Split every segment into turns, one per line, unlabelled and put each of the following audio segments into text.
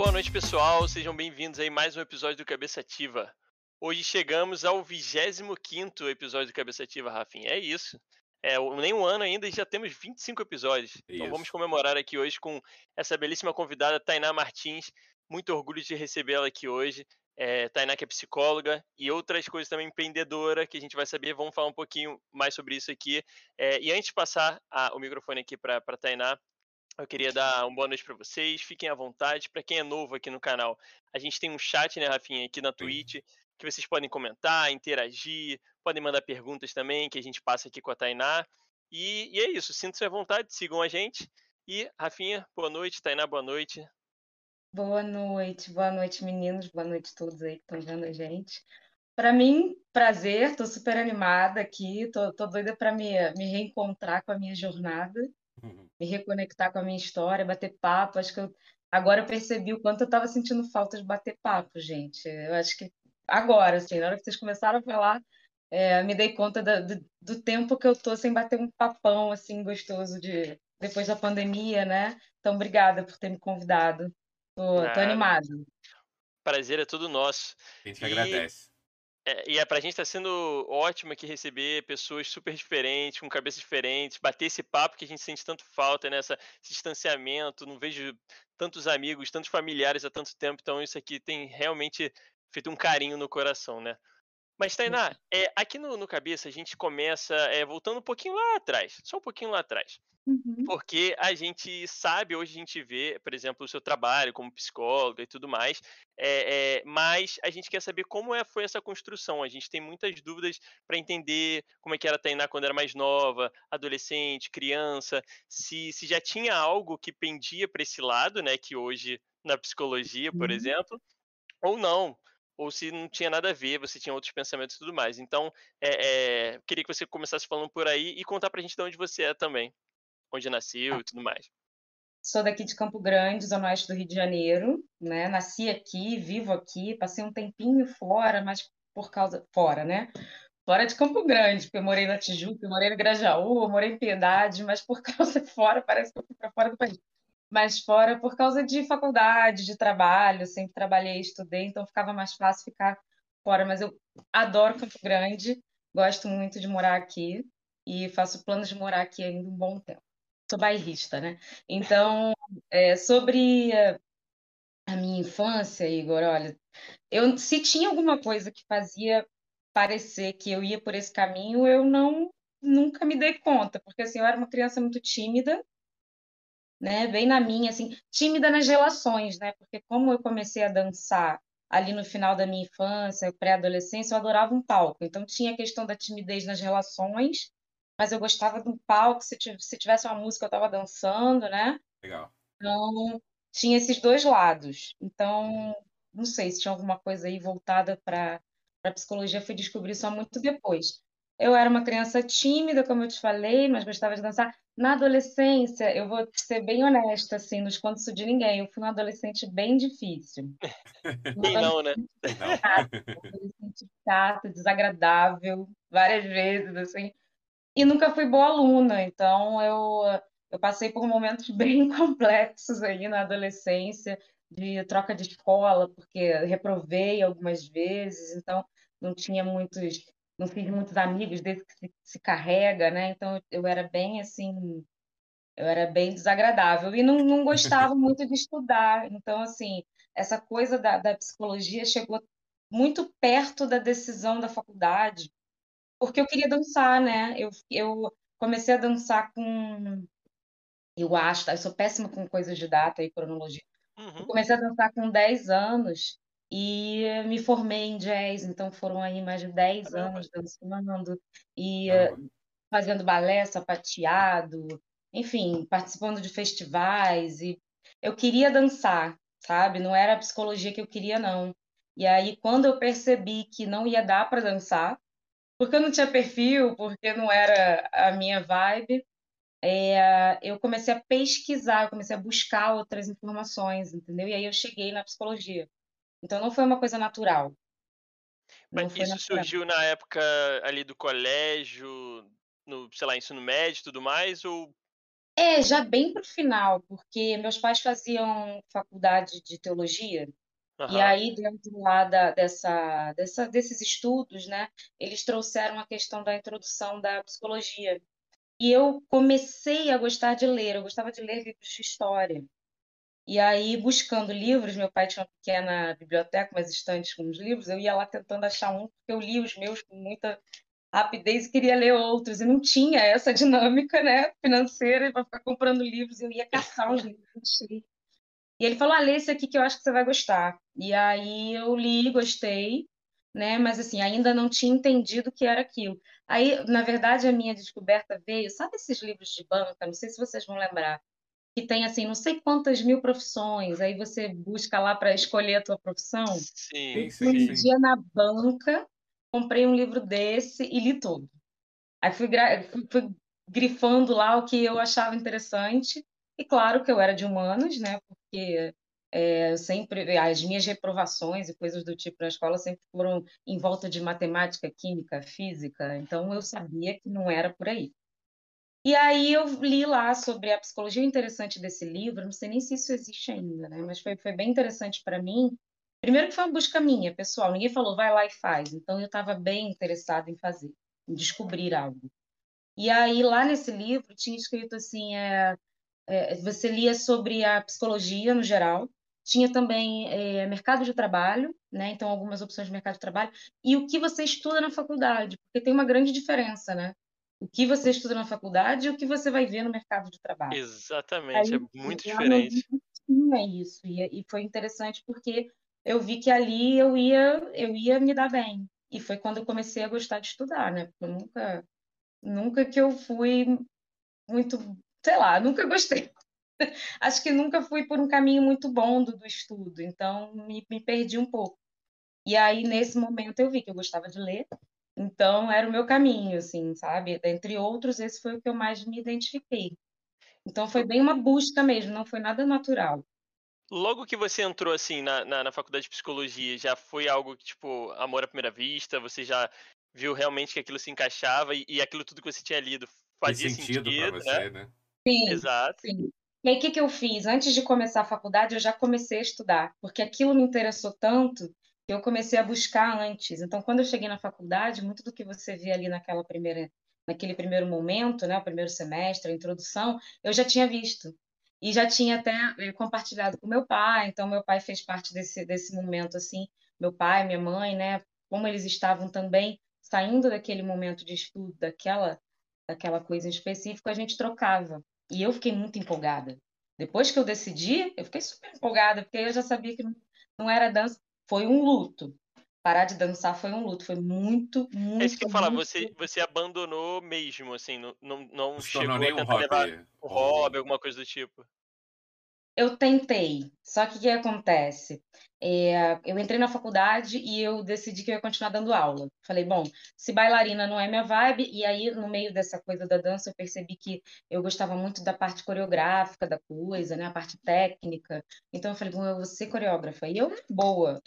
Boa noite, pessoal. Sejam bem-vindos aí a mais um episódio do Cabeça Ativa. Hoje chegamos ao 25 episódio do Cabeça Ativa, Rafinha. É isso. É, nem um ano ainda e já temos 25 episódios. Então
Isso.
vamos comemorar aqui hoje com essa belíssima convidada, Tainá Martins. Muito orgulho de recebê-la aqui hoje. É, Tainá que é psicóloga e outras coisas também empreendedora que a gente vai saber. Vamos falar um pouquinho mais sobre isso aqui. É, e antes de passar a- o microfone aqui para a Tainá, eu queria dar uma boa noite para vocês. Fiquem à vontade. Para quem é novo aqui no canal, a gente tem um chat, né, Rafinha, aqui na Twitch, que vocês podem comentar, interagir, podem mandar perguntas também, que a gente passa aqui com a Tainá. E, e é isso. Sintam-se à vontade, sigam a gente. E, Rafinha, boa noite. Tainá, boa noite.
Boa noite, boa noite, meninos, boa noite a todos aí que estão vendo a gente. Para mim, prazer, tô super animada aqui, tô, tô doida para me, me reencontrar com a minha jornada, me reconectar com a minha história, bater papo. Acho que eu, agora eu percebi o quanto eu estava sentindo falta de bater papo, gente. Eu acho que agora, assim, na hora que vocês começaram a falar, é, me dei conta da- do, do tempo que eu tô sem bater um papão, assim, gostoso de depois da pandemia, né? Então, obrigada por ter me convidado. Tô, tô
Nada.
animada.
Prazer é todo nosso.
A gente
E-
agradece.
É, e é, pra gente tá sendo ótimo aqui receber pessoas super diferentes, com cabeças diferentes, bater esse papo que a gente sente tanto falta, né? Esse distanciamento, não vejo tantos amigos, tantos familiares há tanto tempo, então isso aqui tem realmente feito um carinho no coração, né? Mas, Tainá, é, aqui no, no Cabeça a gente começa é, voltando um pouquinho lá atrás, só um pouquinho lá atrás.
Uhum.
Porque a gente sabe, hoje a gente vê, por exemplo, o seu trabalho como psicóloga e tudo mais, é, é, mas a gente quer saber como é, foi essa construção. A gente tem muitas dúvidas para entender como é que era a Tainá quando era mais nova, adolescente, criança, se, se já tinha algo que pendia para esse lado, né, que hoje na psicologia, por
Uhum.
exemplo, ou não. Ou se não tinha nada a ver, você tinha outros pensamentos e tudo mais. Então, é, é, queria que você começasse falando por aí e contar pra gente de onde você é também onde nasceu e tudo mais.
Sou daqui de Campo Grande, zona oeste do Rio de Janeiro, né? Nasci aqui, vivo aqui, passei um tempinho fora, mas por causa fora, né? Fora de Campo Grande, porque eu morei na Tijuca, eu morei no Grajaú, eu morei em Piedade, mas por causa fora, parece que eu fui para fora do país. Mas fora por causa de faculdade, de trabalho, sempre trabalhei, estudei, então ficava mais fácil ficar fora. Mas eu adoro Campo Grande, gosto muito de morar aqui e faço planos de morar aqui ainda um bom tempo. Sou bairrista, né? Então, é, sobre a minha infância, Igor, olha, eu se tinha alguma coisa que fazia parecer que eu ia por esse caminho, eu não nunca me dei conta, porque assim, eu era uma criança muito tímida, né? Bem na minha, assim, tímida nas relações, né? Porque como eu comecei a dançar ali no final da minha infância, pré-adolescência, eu adorava um palco. Então tinha a questão da timidez nas relações, mas eu gostava de um palco, se tiv- se tivesse uma música eu estava dançando, né?
Legal.
Então, tinha esses dois lados. Então, não sei se tinha alguma coisa aí voltada para a psicologia, fui descobrir só muito depois. Eu era uma criança tímida, como eu te falei, mas gostava de dançar. Na adolescência, eu vou ser bem honesta, assim, não escondo isso de ninguém. Eu fui uma adolescente bem difícil.
Quem não, né?
Adolescente chata, desagradável, várias vezes, assim. E nunca fui boa aluna, então eu, eu passei por momentos bem complexos aí na adolescência, de troca de escola, porque reprovei algumas vezes, então não tinha muitos, não fiz muitos amigos desde que se, se carrega, né? Então eu era bem assim, eu era bem desagradável e não, não gostava muito de estudar. Então, assim, essa coisa da, da psicologia chegou muito perto da decisão da faculdade, porque eu queria dançar, né? Eu, eu comecei a dançar com. Eu acho, tá? Eu sou péssima com coisas de data e cronologia. Eu
Uhum.
comecei a dançar com 10 anos e me formei em jazz, então foram aí mais de 10
Caramba.
anos dançando e
Caramba.
fazendo balé sapateado, enfim, participando de festivais e eu queria dançar, sabe? Não era a psicologia que eu queria, não. E aí, quando eu percebi que não ia dar para dançar, porque eu não tinha perfil, porque não era a minha vibe, é, eu comecei a pesquisar, eu comecei a buscar outras informações, entendeu? E aí eu cheguei na psicologia. Então não foi uma coisa natural. Não
Mas
foi
isso surgiu na época ali do colégio, no, sei lá, ensino médio e tudo mais, ou
É, já bem para o final, porque meus pais faziam faculdade de teologia, e aí dentro lá da, dessa, dessa, desses estudos, né, eles trouxeram a questão da introdução da psicologia. E eu comecei a gostar de ler, eu gostava de ler livros de história. E aí, buscando livros, meu pai tinha uma pequena biblioteca, umas estantes com os livros, eu ia lá tentando achar um, porque eu li os meus com muita rapidez e queria ler outros, e não tinha essa dinâmica né, financeira para ficar comprando livros, eu ia caçar os livros. E ele falou, ah, lê esse aqui que eu acho que você vai gostar. E aí eu li, gostei, né? Mas assim, ainda não tinha entendido o que era aquilo. Aí, na verdade, a minha descoberta veio, sabe esses livros de banca? Não sei se vocês vão lembrar, que tem assim, não sei quantas mil profissões, aí você busca lá para escolher a tua profissão.
Sim,
sim, Um dia na banca, comprei um livro desse e li todo. Aí fui, fui, fui grifando lá o que eu achava interessante, e claro que eu era de humanos, né? Porque é, sempre as minhas reprovações e coisas do tipo na escola sempre foram em volta de matemática, química, física, então eu sabia que não era por aí. E aí eu li lá sobre a psicologia interessante desse livro, não sei nem se isso existe ainda, né? Mas foi, foi bem interessante para mim. Primeiro que foi uma busca minha, pessoal, ninguém falou vai lá e faz, então eu estava bem interessada em fazer, em descobrir algo. E aí lá nesse livro tinha escrito assim, é, é, você lia sobre a psicologia no geral, tinha também é, mercado de trabalho, né? Então algumas opções de mercado de trabalho e o que você estuda na faculdade, porque tem uma grande diferença, né? O que você estuda na faculdade e o que você vai ver no mercado de trabalho.
Exatamente, Aí, é muito diferente.
Tinha isso e, e foi interessante porque eu vi que ali eu ia eu ia me dar bem e foi quando eu comecei a gostar de estudar, né? Porque eu nunca nunca que eu fui muito, sei lá, nunca gostei acho que nunca fui por um caminho muito bom do, do estudo, então me, me perdi um pouco. E aí, nesse momento, eu vi que eu gostava de ler, então era o meu caminho, assim, sabe? Entre outros, esse foi o que eu mais me identifiquei. Então foi bem uma busca mesmo, não foi nada natural.
Logo que você entrou, assim, na, na, na faculdade de psicologia, já foi algo que, tipo, amor à primeira vista? Você já viu realmente que aquilo se encaixava e, e aquilo tudo que você tinha lido fazia sentido,
sentido para você, né? né?
Sim,
Exato.
Sim. E aí, o que, que eu fiz? Antes de começar a faculdade, eu já comecei a estudar, porque aquilo me interessou tanto eu comecei a buscar antes. Então, quando eu cheguei na faculdade, muito do que você vê ali naquela primeira, naquele primeiro momento, né, o primeiro semestre, a introdução, eu já tinha visto. E já tinha até eh, compartilhado com meu pai, então meu pai fez parte desse, desse momento, assim, meu pai, minha mãe, né, como eles estavam também saindo daquele momento de estudo, daquela, daquela coisa em específico, a gente trocava. E eu fiquei muito empolgada. Depois que eu decidi, eu fiquei super empolgada, porque eu já sabia que não era dança. Foi um luto. Parar de dançar foi um luto. Foi muito, muito. É
isso que eu falar, você, você abandonou mesmo, assim, não, não, não chegou a
tentar um hobby, levar
um hobby, alguma coisa do tipo.
Eu tentei, só que o que acontece? É, eu entrei na faculdade e eu decidi que eu ia continuar dando aula. Falei, bom, se bailarina não é minha vibe, e aí no meio dessa coisa da dança eu percebi que eu gostava muito da parte coreográfica da coisa, né, a parte técnica. Então eu falei, bom, eu vou ser coreógrafa. E eu, boa,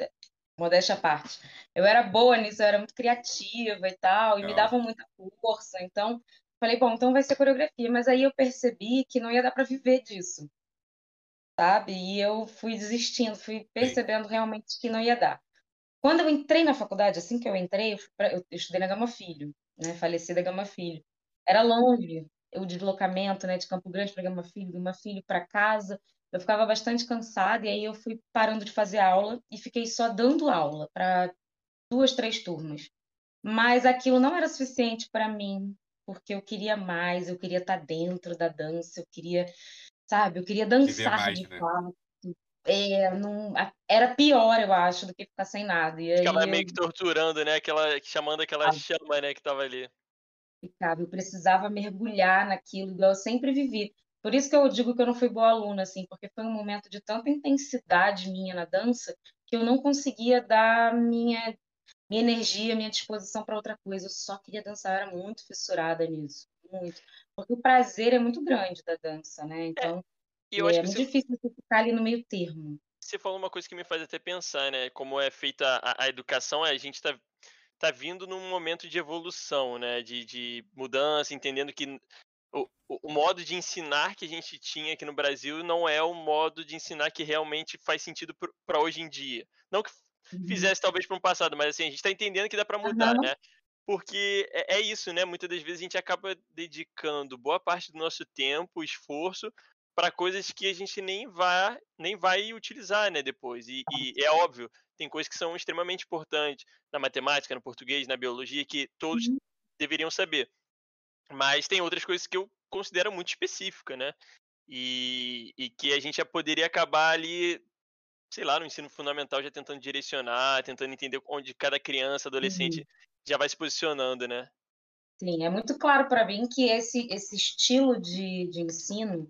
modéstia à parte. Eu era boa nisso, eu era muito criativa e tal, e me davam muita força. Então, falei, bom, então vai ser coreografia. Mas aí eu percebi que não ia dar para viver disso sabe? E eu fui desistindo, fui percebendo realmente que não ia dar. Quando eu entrei na faculdade, assim que eu entrei, eu, pra, eu estudei na Gama Filho, né? Falecida Gama Filho. Era longe o deslocamento, né, de Campo Grande para Gama Filho, Gama Filho para casa. Eu ficava bastante cansada e aí eu fui parando de fazer aula e fiquei só dando aula para duas, três turmas. Mas aquilo não era suficiente para mim, porque eu queria mais, eu queria estar dentro da dança, eu queria sabe? Eu queria dançar mais, de né? fato. É, não, era pior, eu acho, do que ficar sem nada. E
Ficava
aí
meio que torturando, né? Aquela, chamando aquela ah, chama, né, que tava ali.
Eu precisava mergulhar naquilo, igual eu sempre vivi. Por isso que eu digo que eu não fui boa aluna, assim, porque foi um momento de tanta intensidade minha na dança que eu não conseguia dar minha, minha energia, minha disposição para outra coisa. Eu só queria dançar, eu era muito fissurada nisso, muito. Porque o prazer é muito grande da dança, né? É, então, é, é muito você... difícil você ficar ali no meio termo.
Você falou uma coisa que me faz até pensar, né? Como é feita a, a educação, a gente está tá vindo num momento de evolução, né? De, de mudança, entendendo que o, o, modo de ensinar que a gente tinha aqui no Brasil não é o modo de ensinar que realmente faz sentido para hoje em dia. Não que uhum. fizesse talvez para um passado, mas assim, a gente está entendendo que dá para mudar, uhum. né? Porque é, é, isso, né? Muitas das vezes a gente acaba dedicando boa parte do nosso tempo, esforço, para coisas que a gente nem vai, nem vai utilizar, né, depois. E, e, é óbvio, tem coisas que são extremamente importantes na matemática, no português, na biologia, que todos uhum. deveriam saber. Mas tem outras coisas que eu considero muito específica, né? E, e que a gente já poderia acabar ali, sei lá, no ensino fundamental já tentando direcionar, tentando entender onde cada criança, adolescente uhum. Já vai se posicionando, né?
Sim, é muito claro para mim que esse, esse estilo de, de ensino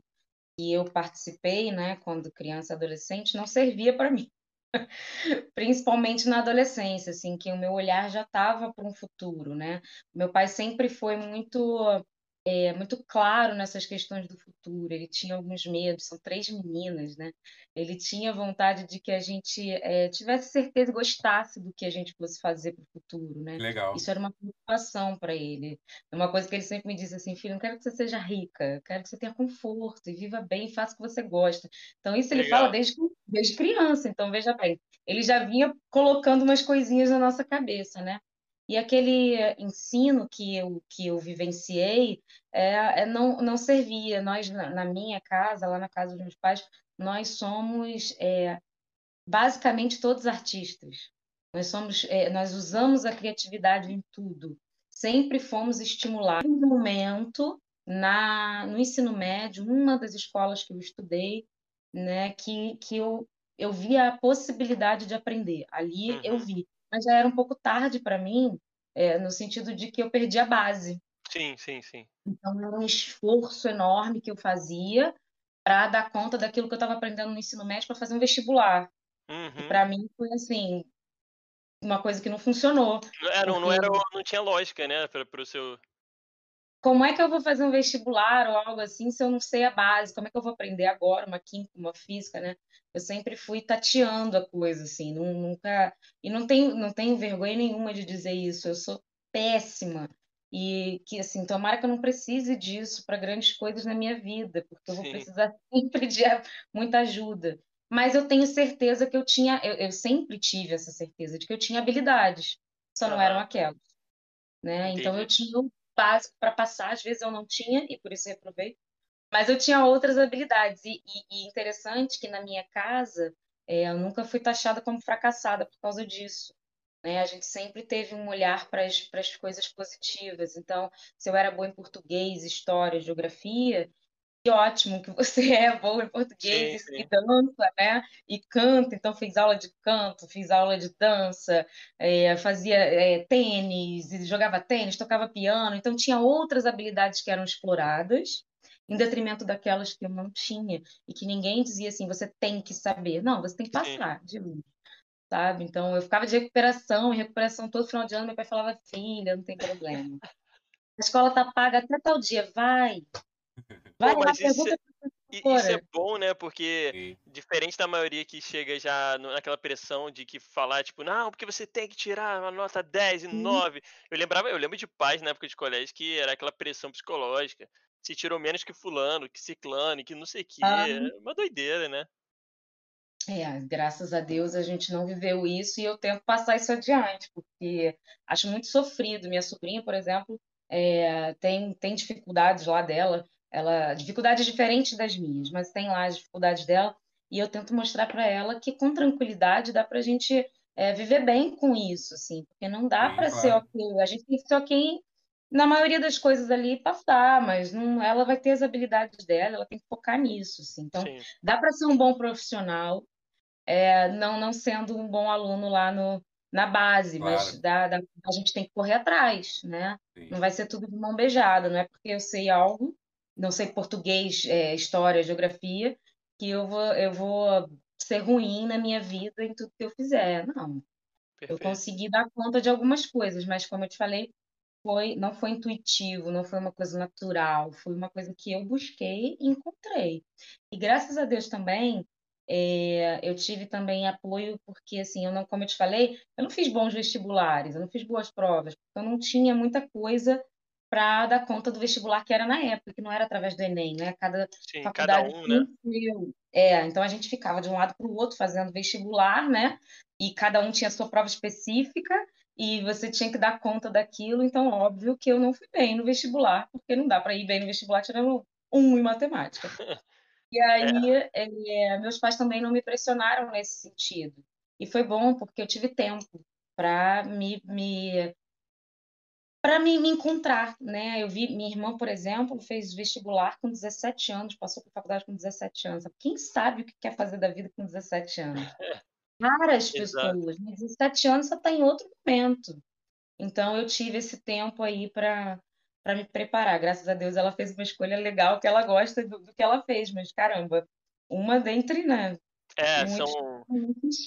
que eu participei, né, quando criança adolescente, não servia para mim. Principalmente na adolescência, assim, que o meu olhar já estava para um futuro, né? Meu pai sempre foi muito é, muito claro nessas questões do futuro. Ele tinha alguns medos, são três meninas, né? Ele tinha vontade de que a gente é, tivesse certeza e gostasse do que a gente fosse fazer para o futuro, né?
Legal.
Isso era uma preocupação para ele. É uma coisa que ele sempre me disse assim, filho, não quero que você seja rica, quero que você tenha conforto e viva bem faça o que você gosta. Então isso ele Legal. fala desde, desde criança. Então veja bem, ele já vinha colocando umas coisinhas na nossa cabeça, né? E aquele ensino que eu, que eu vivenciei é, é não, não servia. Nós, na, minha casa, lá na casa dos meus pais, nós somos é, basicamente todos artistas. Nós, somos, é, nós usamos a criatividade em tudo. Sempre fomos estimulados. No momento, na, no ensino médio, uma das escolas que eu estudei, né, que, que eu, eu via a possibilidade de aprender. Ali uhum. eu vi mas já era um pouco tarde para mim, é, no sentido de que eu perdi a base.
Sim, sim, sim.
Então era um esforço enorme que eu fazia para dar conta daquilo que eu estava aprendendo no ensino médio para fazer um vestibular. Uhum. Para mim foi assim uma coisa que não funcionou.
Não era, porque... não, era, não tinha lógica, né, para o seu
como é que eu vou fazer um vestibular ou algo assim se eu não sei a base? Como é que eu vou aprender agora uma química, uma física, né? Eu sempre fui tateando a coisa, assim, nunca. E não tenho, não tenho vergonha nenhuma de dizer isso, eu sou péssima. E que, assim, tomara que eu não precise disso para grandes coisas na minha vida, porque eu vou Sim. precisar sempre de muita ajuda. Mas eu tenho certeza que eu tinha, eu, eu sempre tive essa certeza de que eu tinha habilidades, só não eram aquelas. Né? Então eu tinha básico para passar, às vezes eu não tinha e por isso reprovei, mas eu tinha outras habilidades. E, e, e interessante que na minha casa é, eu nunca fui taxada como fracassada por causa disso. Né? A gente sempre teve um olhar para as coisas positivas. Então, se eu era boa em português, história, geografia, que ótimo que você é boa em português sim, sim. e dança, né? E canta, então fiz aula de canto, fiz aula de dança, é, fazia é, tênis, jogava tênis, tocava piano, então tinha outras habilidades que eram exploradas em detrimento daquelas que eu não tinha e que ninguém dizia assim, você tem que saber, não, você tem que passar de mim. Sabe? Então eu ficava de recuperação, em recuperação todo final de ano, meu pai falava, filha, não tem problema. A escola tá paga até tal dia, vai,
Vai, Pô, mas isso, é, isso é bom, né? Porque Sim. diferente da maioria que chega já naquela pressão de que falar, tipo, não, porque você tem que tirar uma nota 10 e 9. Eu lembrava, eu lembro de pais na época de colégio que era aquela pressão psicológica. Se tirou menos que fulano, que ciclano, que não sei o quê. Ah. É uma doideira, né?
É, graças a Deus a gente não viveu isso e eu tento passar isso adiante, porque acho muito sofrido. Minha sobrinha, por exemplo, é, tem, tem dificuldades lá dela ela dificuldades diferentes das minhas, mas tem lá as dificuldades dela e eu tento mostrar para ela que com tranquilidade dá para a gente é, viver bem com isso, assim, porque não dá para claro. ser ok. A gente tem que ser ok na maioria das coisas ali passar, mas não, ela vai ter as habilidades dela, ela tem que focar nisso, assim. Então, Sim. dá para ser um bom profissional, é, não não sendo um bom aluno lá no, na base, claro. mas dá, dá, a gente tem que correr atrás, né? Sim. Não vai ser tudo de mão beijada, não é porque eu sei algo não sei português, é, história, geografia, que eu vou, eu vou ser ruim na minha vida em tudo que eu fizer. Não. Perfeito. Eu consegui dar conta de algumas coisas, mas como eu te falei, foi, não foi intuitivo, não foi uma coisa natural, foi uma coisa que eu busquei e encontrei. E graças a Deus também, é, eu tive também apoio, porque assim, eu não, como eu te falei, eu não fiz bons vestibulares, eu não fiz boas provas, eu não tinha muita coisa para dar conta do vestibular que era na época, que não era através do Enem, né? Cada
Sim,
faculdade
cada um, né?
É, então a gente ficava de um lado para o outro fazendo vestibular, né? E cada um tinha a sua prova específica e você tinha que dar conta daquilo. Então, óbvio que eu não fui bem no vestibular, porque não dá para ir bem no vestibular tirando um em matemática. E aí,
É.
é, meus pais também não me pressionaram nesse sentido. E foi bom, porque eu tive tempo para me, me para me, me encontrar, né? Eu vi minha irmã, por exemplo, fez vestibular com 17 anos, passou por faculdade com 17 anos. Quem sabe o que quer fazer da vida com 17 anos? Raras pessoas, mas 17 anos você está em outro momento. Então eu tive esse tempo aí para para me preparar. Graças a Deus ela fez uma escolha legal que ela gosta do, do que ela fez, mas caramba, uma dentre, né?
É,
Muitos
são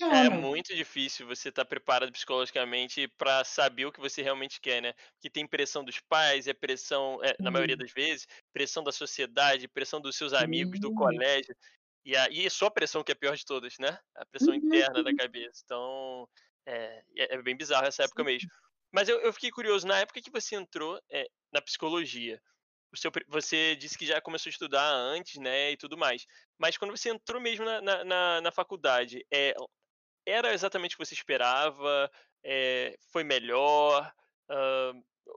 não
é muito difícil você estar preparado psicologicamente para saber o que você realmente quer, né? Porque tem pressão dos pais, é pressão, é, na maioria das vezes, pressão da sociedade, pressão dos seus amigos, do colégio. E aí só a pressão que é a pior de todas, né? A pressão interna da
Uhum,
cabeça. Então, é, é é bem bizarro essa época mesmo.
sim.
Mas eu, eu fiquei curioso, na época que você entrou é, na psicologia, o seu, você disse que já começou a estudar antes, né, e tudo mais. Mas quando você entrou mesmo na, na, na- na faculdade, é, era exatamente o que você esperava? Eh, foi melhor? Hã,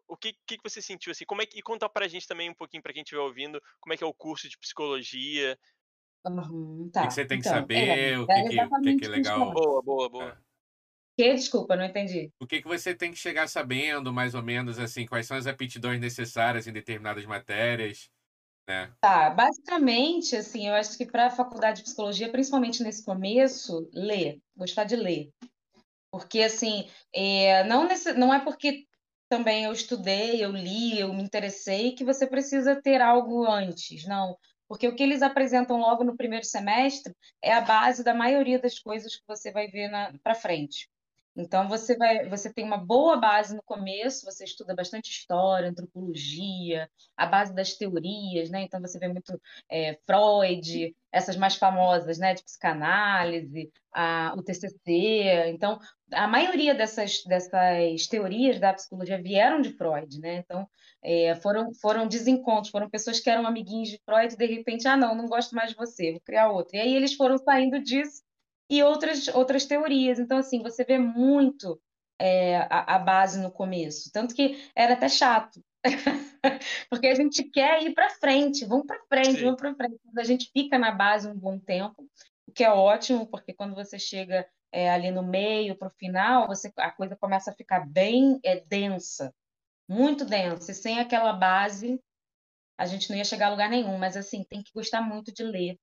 o que que que você sentiu, assim? Como é que e conta pra gente também um pouquinho, pra quem estiver ouvindo, como é que é o curso de psicologia?
Aham,
O que que
tá.
você tem que
Então, é,
saber, o que
é
que que que é legal
Boa, boa,
é.
boa.
Que? Desculpa, não entendi.
O que que você tem que chegar sabendo, mais ou menos, assim, quais são as aptidões necessárias em determinadas matérias, né.
Tá, basicamente, assim, eu acho que para a faculdade de psicologia, principalmente nesse começo, ler, gostar de ler. Porque, assim, é, não, nesse, não é porque também eu estudei, eu li, eu me interessei, que você precisa ter algo antes, não. Porque o que eles apresentam logo no primeiro semestre é a base da maioria das coisas que você vai ver para frente. Então você vai, você tem uma boa base no começo, você estuda bastante história, antropologia, a base das teorias, né? Então você vê muito é, Freud, essas mais famosas, né, de psicanálise, a, o TCC. Então a maioria dessas, dessas teorias da psicologia vieram de Freud, né? Então é, foram foram desencontros, foram pessoas que eram amiguinhos de Freud e de repente, ah, não, não gosto mais de você, vou criar outro. E aí eles foram saindo disso e outras, outras teorias. Então, assim, você vê muito é, a, a base no começo. Tanto que era até chato. Porque a gente quer ir para frente, vamos para frente,
Sim.
vamos para frente. A gente fica na base um bom tempo, o que é ótimo, porque quando você chega é, ali no meio, para o final, você, a coisa começa a ficar bem é, densa, muito densa. E sem aquela base, a gente não ia chegar a lugar nenhum. Mas, assim, tem que gostar muito de ler.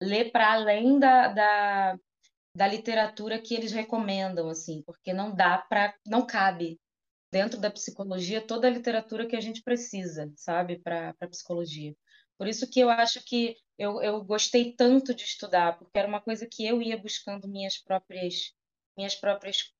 Ler para além da, da, da literatura que eles recomendam, assim, porque não dá para, não cabe dentro da psicologia toda a literatura que a gente precisa, sabe, para para psicologia. Por isso que eu acho que eu, eu gostei tanto de estudar, porque era uma coisa que eu ia buscando minhas próprias minhas próprias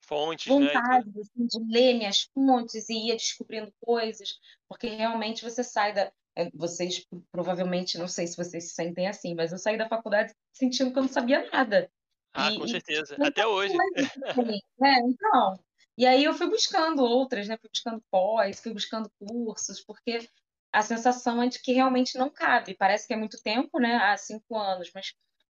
Fontes, né,
vontades assim, de ler minhas fontes e ia descobrindo coisas, porque realmente você sai da eh, vocês provavelmente, não sei se vocês se sentem assim, mas eu saí da faculdade sentindo que eu não sabia nada.
Ah, com
E, e
certeza.
muita
Até hoje.
coisa também, né? Então, e aí eu fui buscando outras, né? Fui buscando pós, fui buscando cursos, porque a sensação é de que realmente não cabe. Parece que é muito tempo, né? Há cinco anos, mas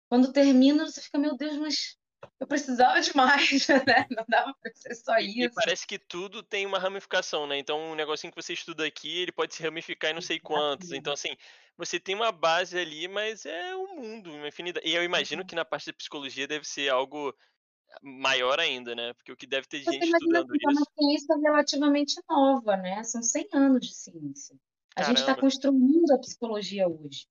quando termina, você fica, meu Deus, mas eu precisava de mais, né? Não dava para ser só
E e
isso.
parece que tudo tem uma ramificação, né, então um negocinho que você estuda aqui, ele pode se ramificar em não sei quantos, então assim, você tem uma base ali, mas é um mundo, uma infinidade e eu imagino que na parte de psicologia deve ser algo maior ainda, né, porque o que deve ter
Você
gente estudando
que é uma
isso
ciência relativamente nova, né? São 100 anos de ciência. A gente está
caramba.
construindo a psicologia hoje.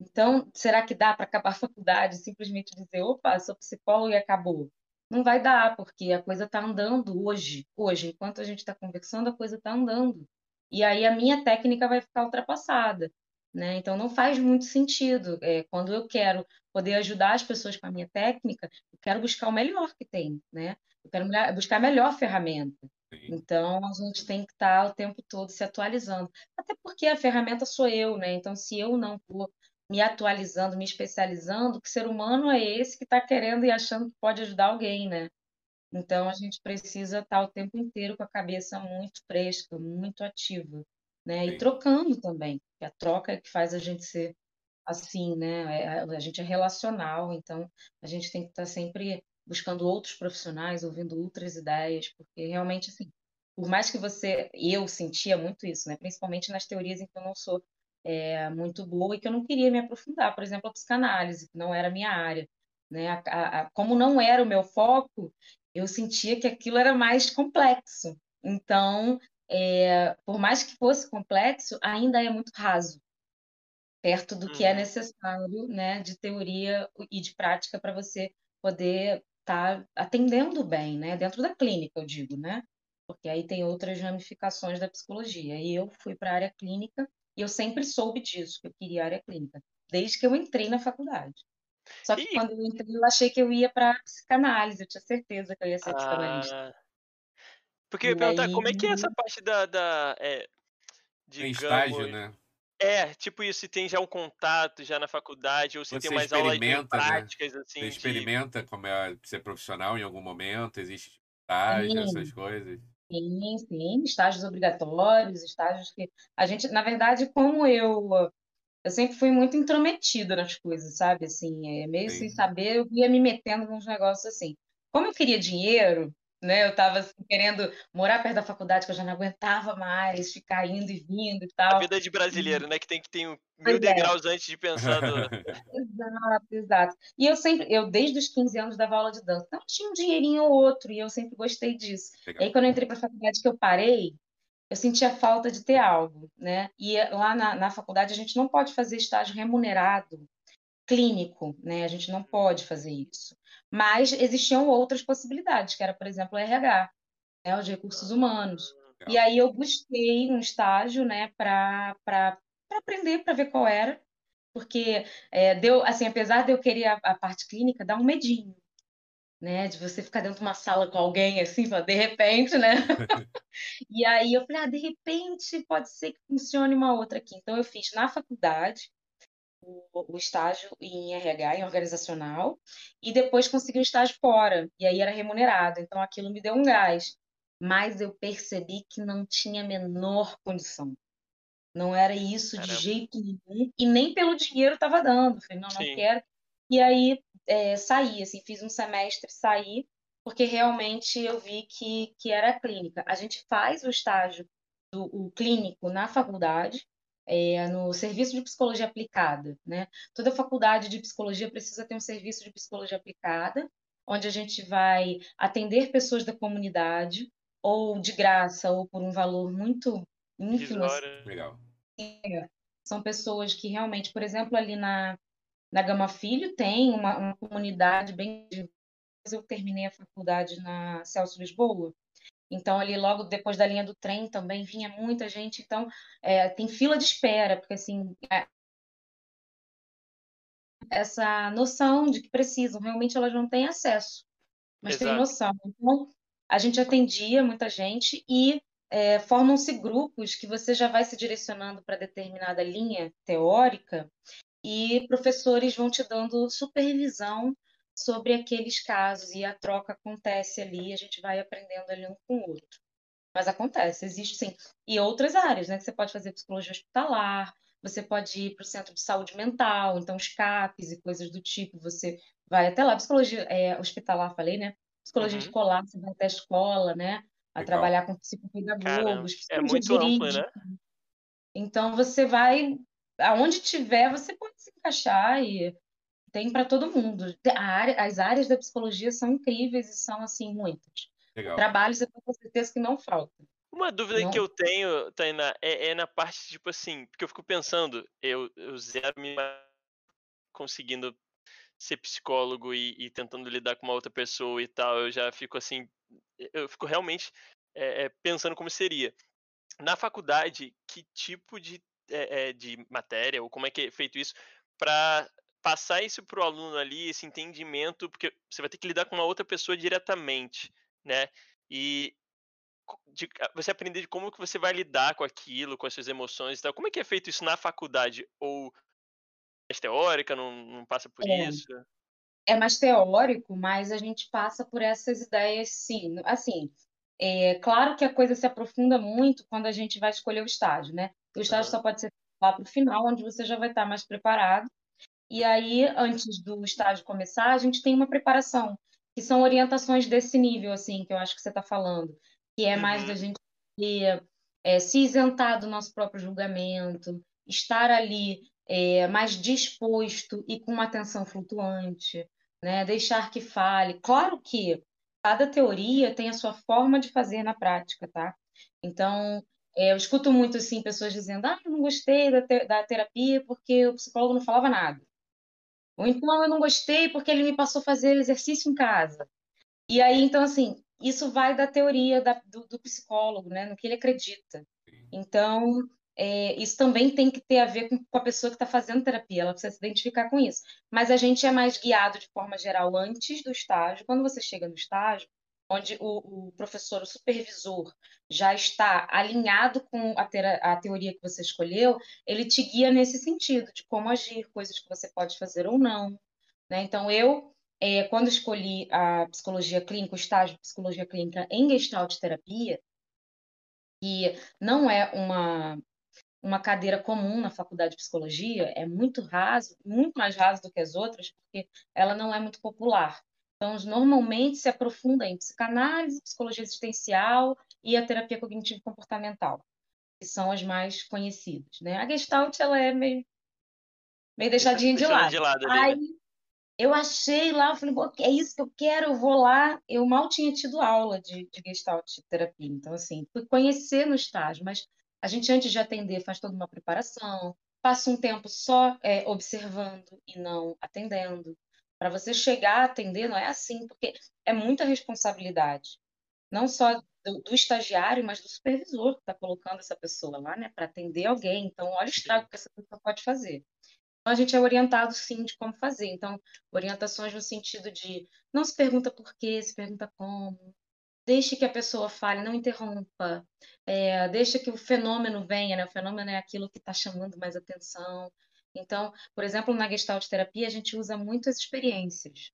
Então, será que dá para acabar a faculdade simplesmente dizer, opa, sou psicólogo e acabou? Não vai dar, porque a coisa está andando hoje. Hoje, enquanto a gente está conversando, a coisa está andando. E aí a minha técnica vai ficar ultrapassada, né? Então não faz muito sentido. É, quando eu quero poder ajudar as pessoas com a minha técnica, eu quero buscar o melhor que tem, né? Eu quero buscar a melhor ferramenta. Então a gente tem que estar o tempo todo se atualizando. Até porque a ferramenta sou eu, né? Então se eu não for me atualizando, me especializando, que ser humano é esse que está querendo e achando que pode ajudar alguém, né? Então a gente precisa estar o tempo inteiro com a cabeça muito fresca, muito ativa. né? E trocando também. A troca é que faz a gente ser assim, né? É, a gente é relacional, então a gente tem que estar sempre buscando outros profissionais, ouvindo outras ideias, porque realmente, assim, por mais que você. Eu sentia muito isso, né? Principalmente nas teorias em que eu não sou é, muito boa e que eu não queria me aprofundar. Por exemplo, a psicanálise, que não era a minha área. Né? A, a, como não era o meu foco, eu sentia que aquilo era mais complexo. Então, é, por mais que fosse complexo, ainda é muito raso, perto do que é uhum. necessário né, de teoria e de prática para você poder estar tá atendendo bem, né, dentro da clínica, eu digo, né? Porque aí tem outras ramificações da psicologia. E eu fui para a área clínica e eu sempre soube disso, que eu queria área clínica, desde que eu entrei na faculdade. Só que e... quando eu entrei, eu achei que eu ia para psicanálise, eu tinha certeza que eu ia ser psicanalista.
Ah... Porque eu ia perguntar, aí... como é que é essa parte da. da é,
digamos, estágio, né?
É, tipo isso, se tem já um contato já na faculdade, ou se Você tem mais aulas
né?
práticas, né? assim.
Você experimenta de... como é ser profissional em algum momento? Existe estágio, sim. essas coisas?
Sim, sim, estágios obrigatórios, estágios que. A gente, na verdade, como eu eu sempre fui muito intrometida nas coisas, sabe? Assim, é, meio Sim. sem saber, eu ia me metendo nos negócios assim. Como eu queria dinheiro, né? Eu estava assim, querendo morar perto da faculdade, que eu já não aguentava mais, ficar indo e vindo e tal.
A vida de brasileiro, né? Que tem que ter mil pois é. degraus é. antes de pensar no...
exato, exato. E eu sempre, eu desde os 15 anos dava aula de dança, então tinha um dinheirinho ou outro, e eu sempre gostei disso. Legal. E aí quando eu entrei para a faculdade que eu parei, eu sentia falta de ter algo, né? E lá na, na faculdade a gente não pode fazer estágio remunerado clínico, né? A gente não pode fazer isso. Mas existiam outras possibilidades, que era, por exemplo, o RH, né? os recursos humanos. E aí eu busquei um estágio, né, para aprender, para ver qual era, porque é, deu, assim, apesar de eu querer a, a parte clínica, dá um medinho, né? De você ficar dentro de uma sala com alguém assim, de repente, né? e aí eu falei, ah, de repente pode ser que funcione uma outra aqui. Então eu fiz na faculdade o, o estágio em RH, em organizacional, e depois consegui um estágio fora, e aí era remunerado. Então aquilo me deu um gás. Mas eu percebi que não tinha a menor condição. Não era isso Caramba. de jeito nenhum, e nem pelo dinheiro estava dando. Falei, não, não Sim. quero. E aí é, saí, assim, fiz um semestre, saí, porque realmente eu vi que, que era clínica. A gente faz o estágio do o clínico na faculdade, é, no serviço de psicologia aplicada, né? Toda faculdade de psicologia precisa ter um serviço de psicologia aplicada, onde a gente vai atender pessoas da comunidade, ou de graça, ou por um valor muito ínfimo. Assim.
Legal.
É, são pessoas que realmente, por exemplo, ali na, na Gama Filho tem uma, uma comunidade bem. Eu terminei a faculdade na Celso Lisboa, então ali logo depois da linha do trem também vinha muita gente. Então é, tem fila de espera, porque assim. É... essa noção de que precisam, realmente elas não têm acesso, mas Exato. têm noção. Então, a gente atendia muita gente e é, formam-se grupos que você já vai se direcionando para determinada linha teórica e professores vão te dando supervisão sobre aqueles casos e a troca acontece ali, a gente vai aprendendo ali um com o outro. Mas acontece, existe sim. E outras áreas, né? Que você pode fazer psicologia hospitalar, você pode ir para o centro de saúde mental, então os CAPs e coisas do tipo, você vai até lá. Psicologia é, hospitalar, falei, né? Psicologia uhum. escolar, você vai até a escola, né? A trabalhar com psicopedagogos.
é muito amplo, né?
Então você vai aonde tiver, você pode se encaixar e tem para todo mundo. Área, as áreas da psicologia são incríveis e são, assim, muitas. Legal. Trabalho, você pode ter certeza que não falta.
Uma dúvida não. que eu tenho, Tainá, é, é, na parte, tipo assim, porque eu fico pensando, eu, eu zero me conseguindo ser psicólogo e, e, tentando lidar com uma outra pessoa e tal, eu já fico assim, eu fico realmente é, pensando como seria. Na faculdade, que tipo de é, é, de matéria, ou como é que é feito isso, para passar isso para o aluno ali, esse entendimento, porque você vai ter que lidar com uma outra pessoa diretamente, né? E de, você aprender de como que você vai lidar com aquilo, com as suas emoções e tal. Como é que é feito isso na faculdade? Ou é mais teórica, não, não passa por é. isso?
É mais teórico, mas a gente passa por essas ideias, sim. Assim, É claro que a coisa se aprofunda muito quando a gente vai escolher o estágio, né? O estágio
Aham.
só pode ser lá para o final, onde você já vai estar mais preparado. E aí, antes do estágio começar, a gente tem uma preparação, que são orientações desse nível, assim, que eu acho que você está falando, que é mais da
Uhum.
gente é, se isentar do nosso próprio julgamento, estar ali é, mais disposto e com uma atenção flutuante, né? Deixar que fale. Claro que cada teoria tem a sua forma de fazer na prática, tá? Então, é, eu escuto muito assim pessoas dizendo: "Ah, eu não gostei da, te- da terapia porque o psicólogo não falava nada". Ou então eu não gostei porque ele me passou a fazer exercício em casa. E aí, então, assim, isso vai da teoria da- do, do psicólogo, né? No que ele acredita. Então, é, isso também tem que ter a ver com, com a pessoa que está fazendo terapia, ela precisa se identificar com isso. Mas a gente é mais guiado de forma geral antes do estágio. Quando você chega no estágio, onde o, o professor, o supervisor, já está alinhado com a, tera- a teoria que você escolheu, ele te guia nesse sentido, de como agir, coisas que você pode fazer ou não. né? Então, eu, eh, quando escolhi a psicologia clínica, o estágio de psicologia clínica em Gestalt terapia, que não é uma, uma cadeira comum na faculdade de psicologia, é muito raso, muito mais raso do que as outras, porque ela não é muito popular. Então, normalmente se aprofunda em psicanálise, psicologia existencial e a terapia cognitivo-comportamental, que são as mais conhecidas, né? A Gestalt, ela é meio, meio
Deixa,
deixadinha de lado.
de lado ali,
Aí
né?
eu achei lá, eu falei, "Pô, é isso que eu quero, eu vou lá. Eu mal tinha tido aula de, de Gestalt terapia, então, assim, fui conhecer no estágio, mas a gente, antes de atender, faz toda uma preparação, passa um tempo só é, observando e não atendendo. Para você chegar a atender, não é assim, porque é muita responsabilidade, não só do, do estagiário, mas do supervisor que está colocando essa pessoa lá, né, para atender alguém. Então, olha o estrago que essa pessoa pode fazer. Então, a gente é orientado, sim, de como fazer. Então, orientações no sentido de não se pergunta por quê, se pergunta como. Deixe que a pessoa fale, não interrompa. É, deixa que o fenômeno venha, né? O fenômeno é aquilo que está chamando mais atenção. Então, por exemplo, na Gestalt terapia, a gente usa muitas experiências.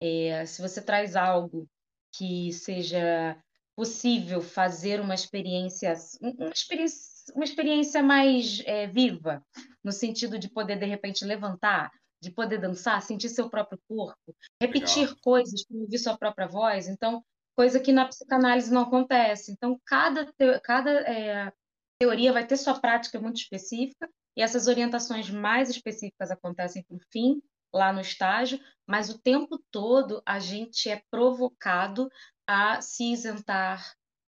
É, se você traz algo que seja possível fazer uma experiência, uma experiência, uma experiência mais é, viva, no sentido de poder de repente levantar, de poder dançar, sentir seu próprio corpo, repetir
Legal.
coisas ouvir sua própria voz, então coisa que na psicanálise não acontece. Então cada te- cada é, teoria vai ter sua prática muito específica e essas orientações mais específicas acontecem por fim lá no estágio, mas o tempo todo a gente é provocado a se isentar,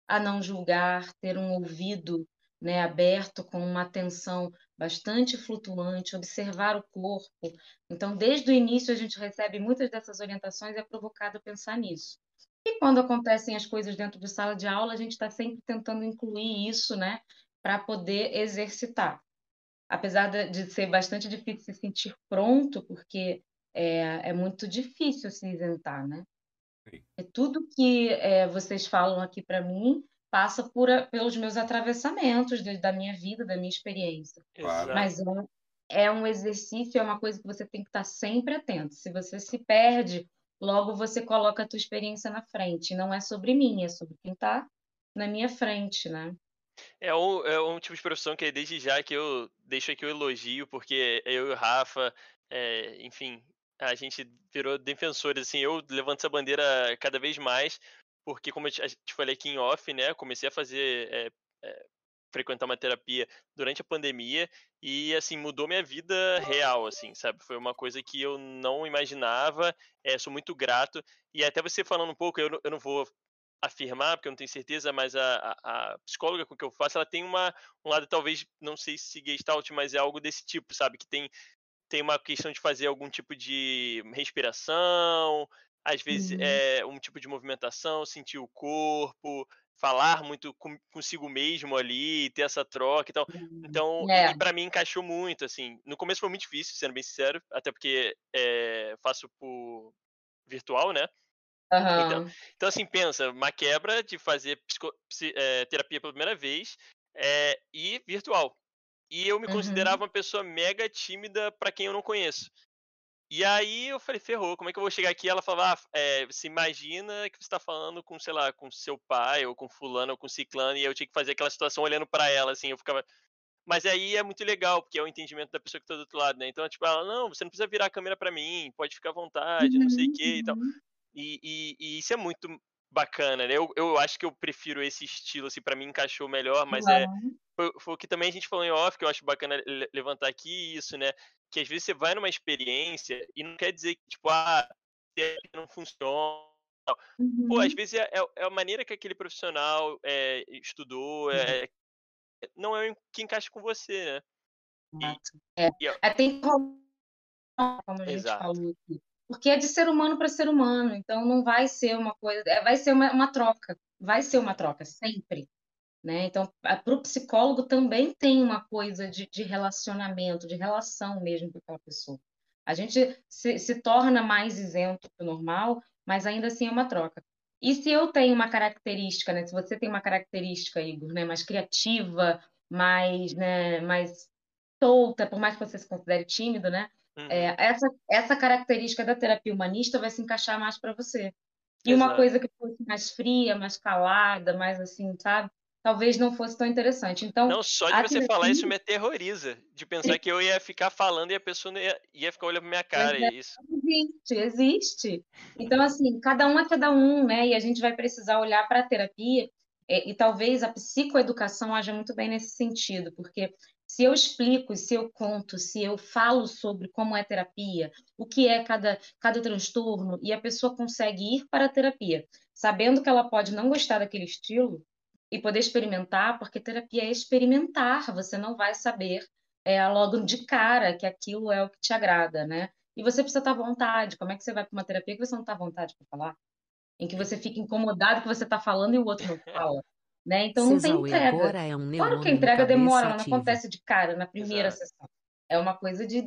a não julgar, ter um ouvido, né, aberto com uma atenção bastante flutuante, observar o corpo. Então, desde o início a gente recebe muitas dessas orientações e é provocado a pensar nisso. E quando acontecem as coisas dentro de sala de aula, a gente está sempre tentando incluir isso, né, para poder exercitar apesar de, ser bastante difícil se sentir pronto, porque é, é muito difícil se isentar, né? E tudo que é, vocês falam aqui para mim passa por, a- pelos meus atravessamentos de- da minha vida, da minha experiência.
Claro.
Mas é, é um exercício, é uma coisa que você tem que estar sempre atento. Se você se perde, logo você coloca a tua experiência na frente. Não é sobre mim, é sobre quem está na minha frente, né?
É um, é um tipo de profissão que desde já que eu deixo aqui o elogio, porque eu e o Rafa, é, enfim, a gente virou defensores, assim, eu levanto essa bandeira cada vez mais, porque como eu te, falei aqui em off, né, comecei a fazer, é, é, frequentar uma terapia durante a pandemia e, assim, mudou minha vida real, assim, sabe? Foi uma coisa que eu não imaginava, é, sou muito grato, e até você falando um pouco, eu, eu não vou afirmar, porque eu não tenho certeza, mas a, a, a psicóloga com que eu faço, ela tem uma, um lado talvez, não sei se gestalt, mas é algo desse tipo, sabe? Que tem, tem uma questão de fazer algum tipo de respiração, às vezes
Uhum.
é um tipo de movimentação, sentir o corpo, falar muito com, consigo mesmo ali, ter essa troca e tal. Então,
É.
para mim encaixou muito, assim. No começo foi muito difícil, sendo bem sincero, até porque é, faço por virtual, né? Então,
Aham.
então, assim, pensa, uma quebra de fazer psico- psi- eh, terapia pela primeira vez eh, e virtual. E eu me
Uhum.
considerava uma pessoa mega tímida para quem eu não conheço. E aí eu falei, ferrou, como é que eu vou chegar aqui? Ela falava, ah, é, você imagina que você tá falando com, sei lá, com seu pai, ou com fulano, ou com ciclano, e eu tinha que fazer aquela situação olhando para ela, assim, eu ficava... Mas aí é muito legal, porque é o entendimento da pessoa que tá do outro lado, né? Então, tipo, ela, não, você não precisa virar a câmera para mim, pode ficar à vontade, não sei o que e tal.
Uhum.
E, e, e isso é muito bacana, né? Eu, eu acho que eu prefiro esse estilo, assim, para mim encaixou melhor, mas é
Claro.
foi, foi o que também a gente falou em off, que eu acho bacana le- levantar aqui isso, né? Que às vezes você vai numa experiência e não quer dizer que, tipo, ah, terapia não funciona. Pô, às
Uhum.
vezes é, é- é a maneira que aquele profissional é, estudou, é, não é o que encaixa com você, né?
Exato. É.
e eu-
É, tem como a gente
Exato.
falou aqui. Porque é de ser humano para ser humano, então não vai ser uma coisa, é, vai ser uma, uma troca, vai ser uma troca, sempre. Né? Então, para o psicólogo também tem uma coisa de, de relacionamento, de relação mesmo com aquela pessoa. A gente se, se torna mais isento do normal, mas ainda assim é uma troca. E se eu tenho uma característica, né? Se você tem uma característica, Igor, né? Mais criativa, mais, né? Mais solta, por mais que você se considere tímido, né?
Uhum,
É, essa, essa característica da terapia humanista vai se encaixar mais para você. E uma
exato.
coisa que fosse mais fria, mais calada, mais assim, sabe? Talvez não fosse tão interessante. Então,
Não, só de você falar isso me aterroriza. De pensar que eu ia ficar falando e a pessoa ia, ia ficar olhando pra minha cara.
é.
e Isso.
existe, existe. Então, assim, cada um é cada um, né? E a gente vai precisar olhar para a terapia, é, e talvez a psicoeducação haja muito bem nesse sentido, porque se eu explico, se eu conto, se eu falo sobre como é terapia, o que é cada, cada transtorno, e a pessoa consegue ir para a terapia, sabendo que ela pode não gostar daquele estilo e poder experimentar, porque terapia é experimentar, você não vai saber é, logo de cara que aquilo é o que te agrada, né? E você precisa estar à vontade. Como é que você vai para uma terapia que você não está à vontade para falar? Em que você fica incomodado que você está falando e o outro não fala, né? Então não tem entrega.
é
Claro que a entrega demora, ela não acontece de cara, na primeira
Exato.
sessão. É uma coisa de.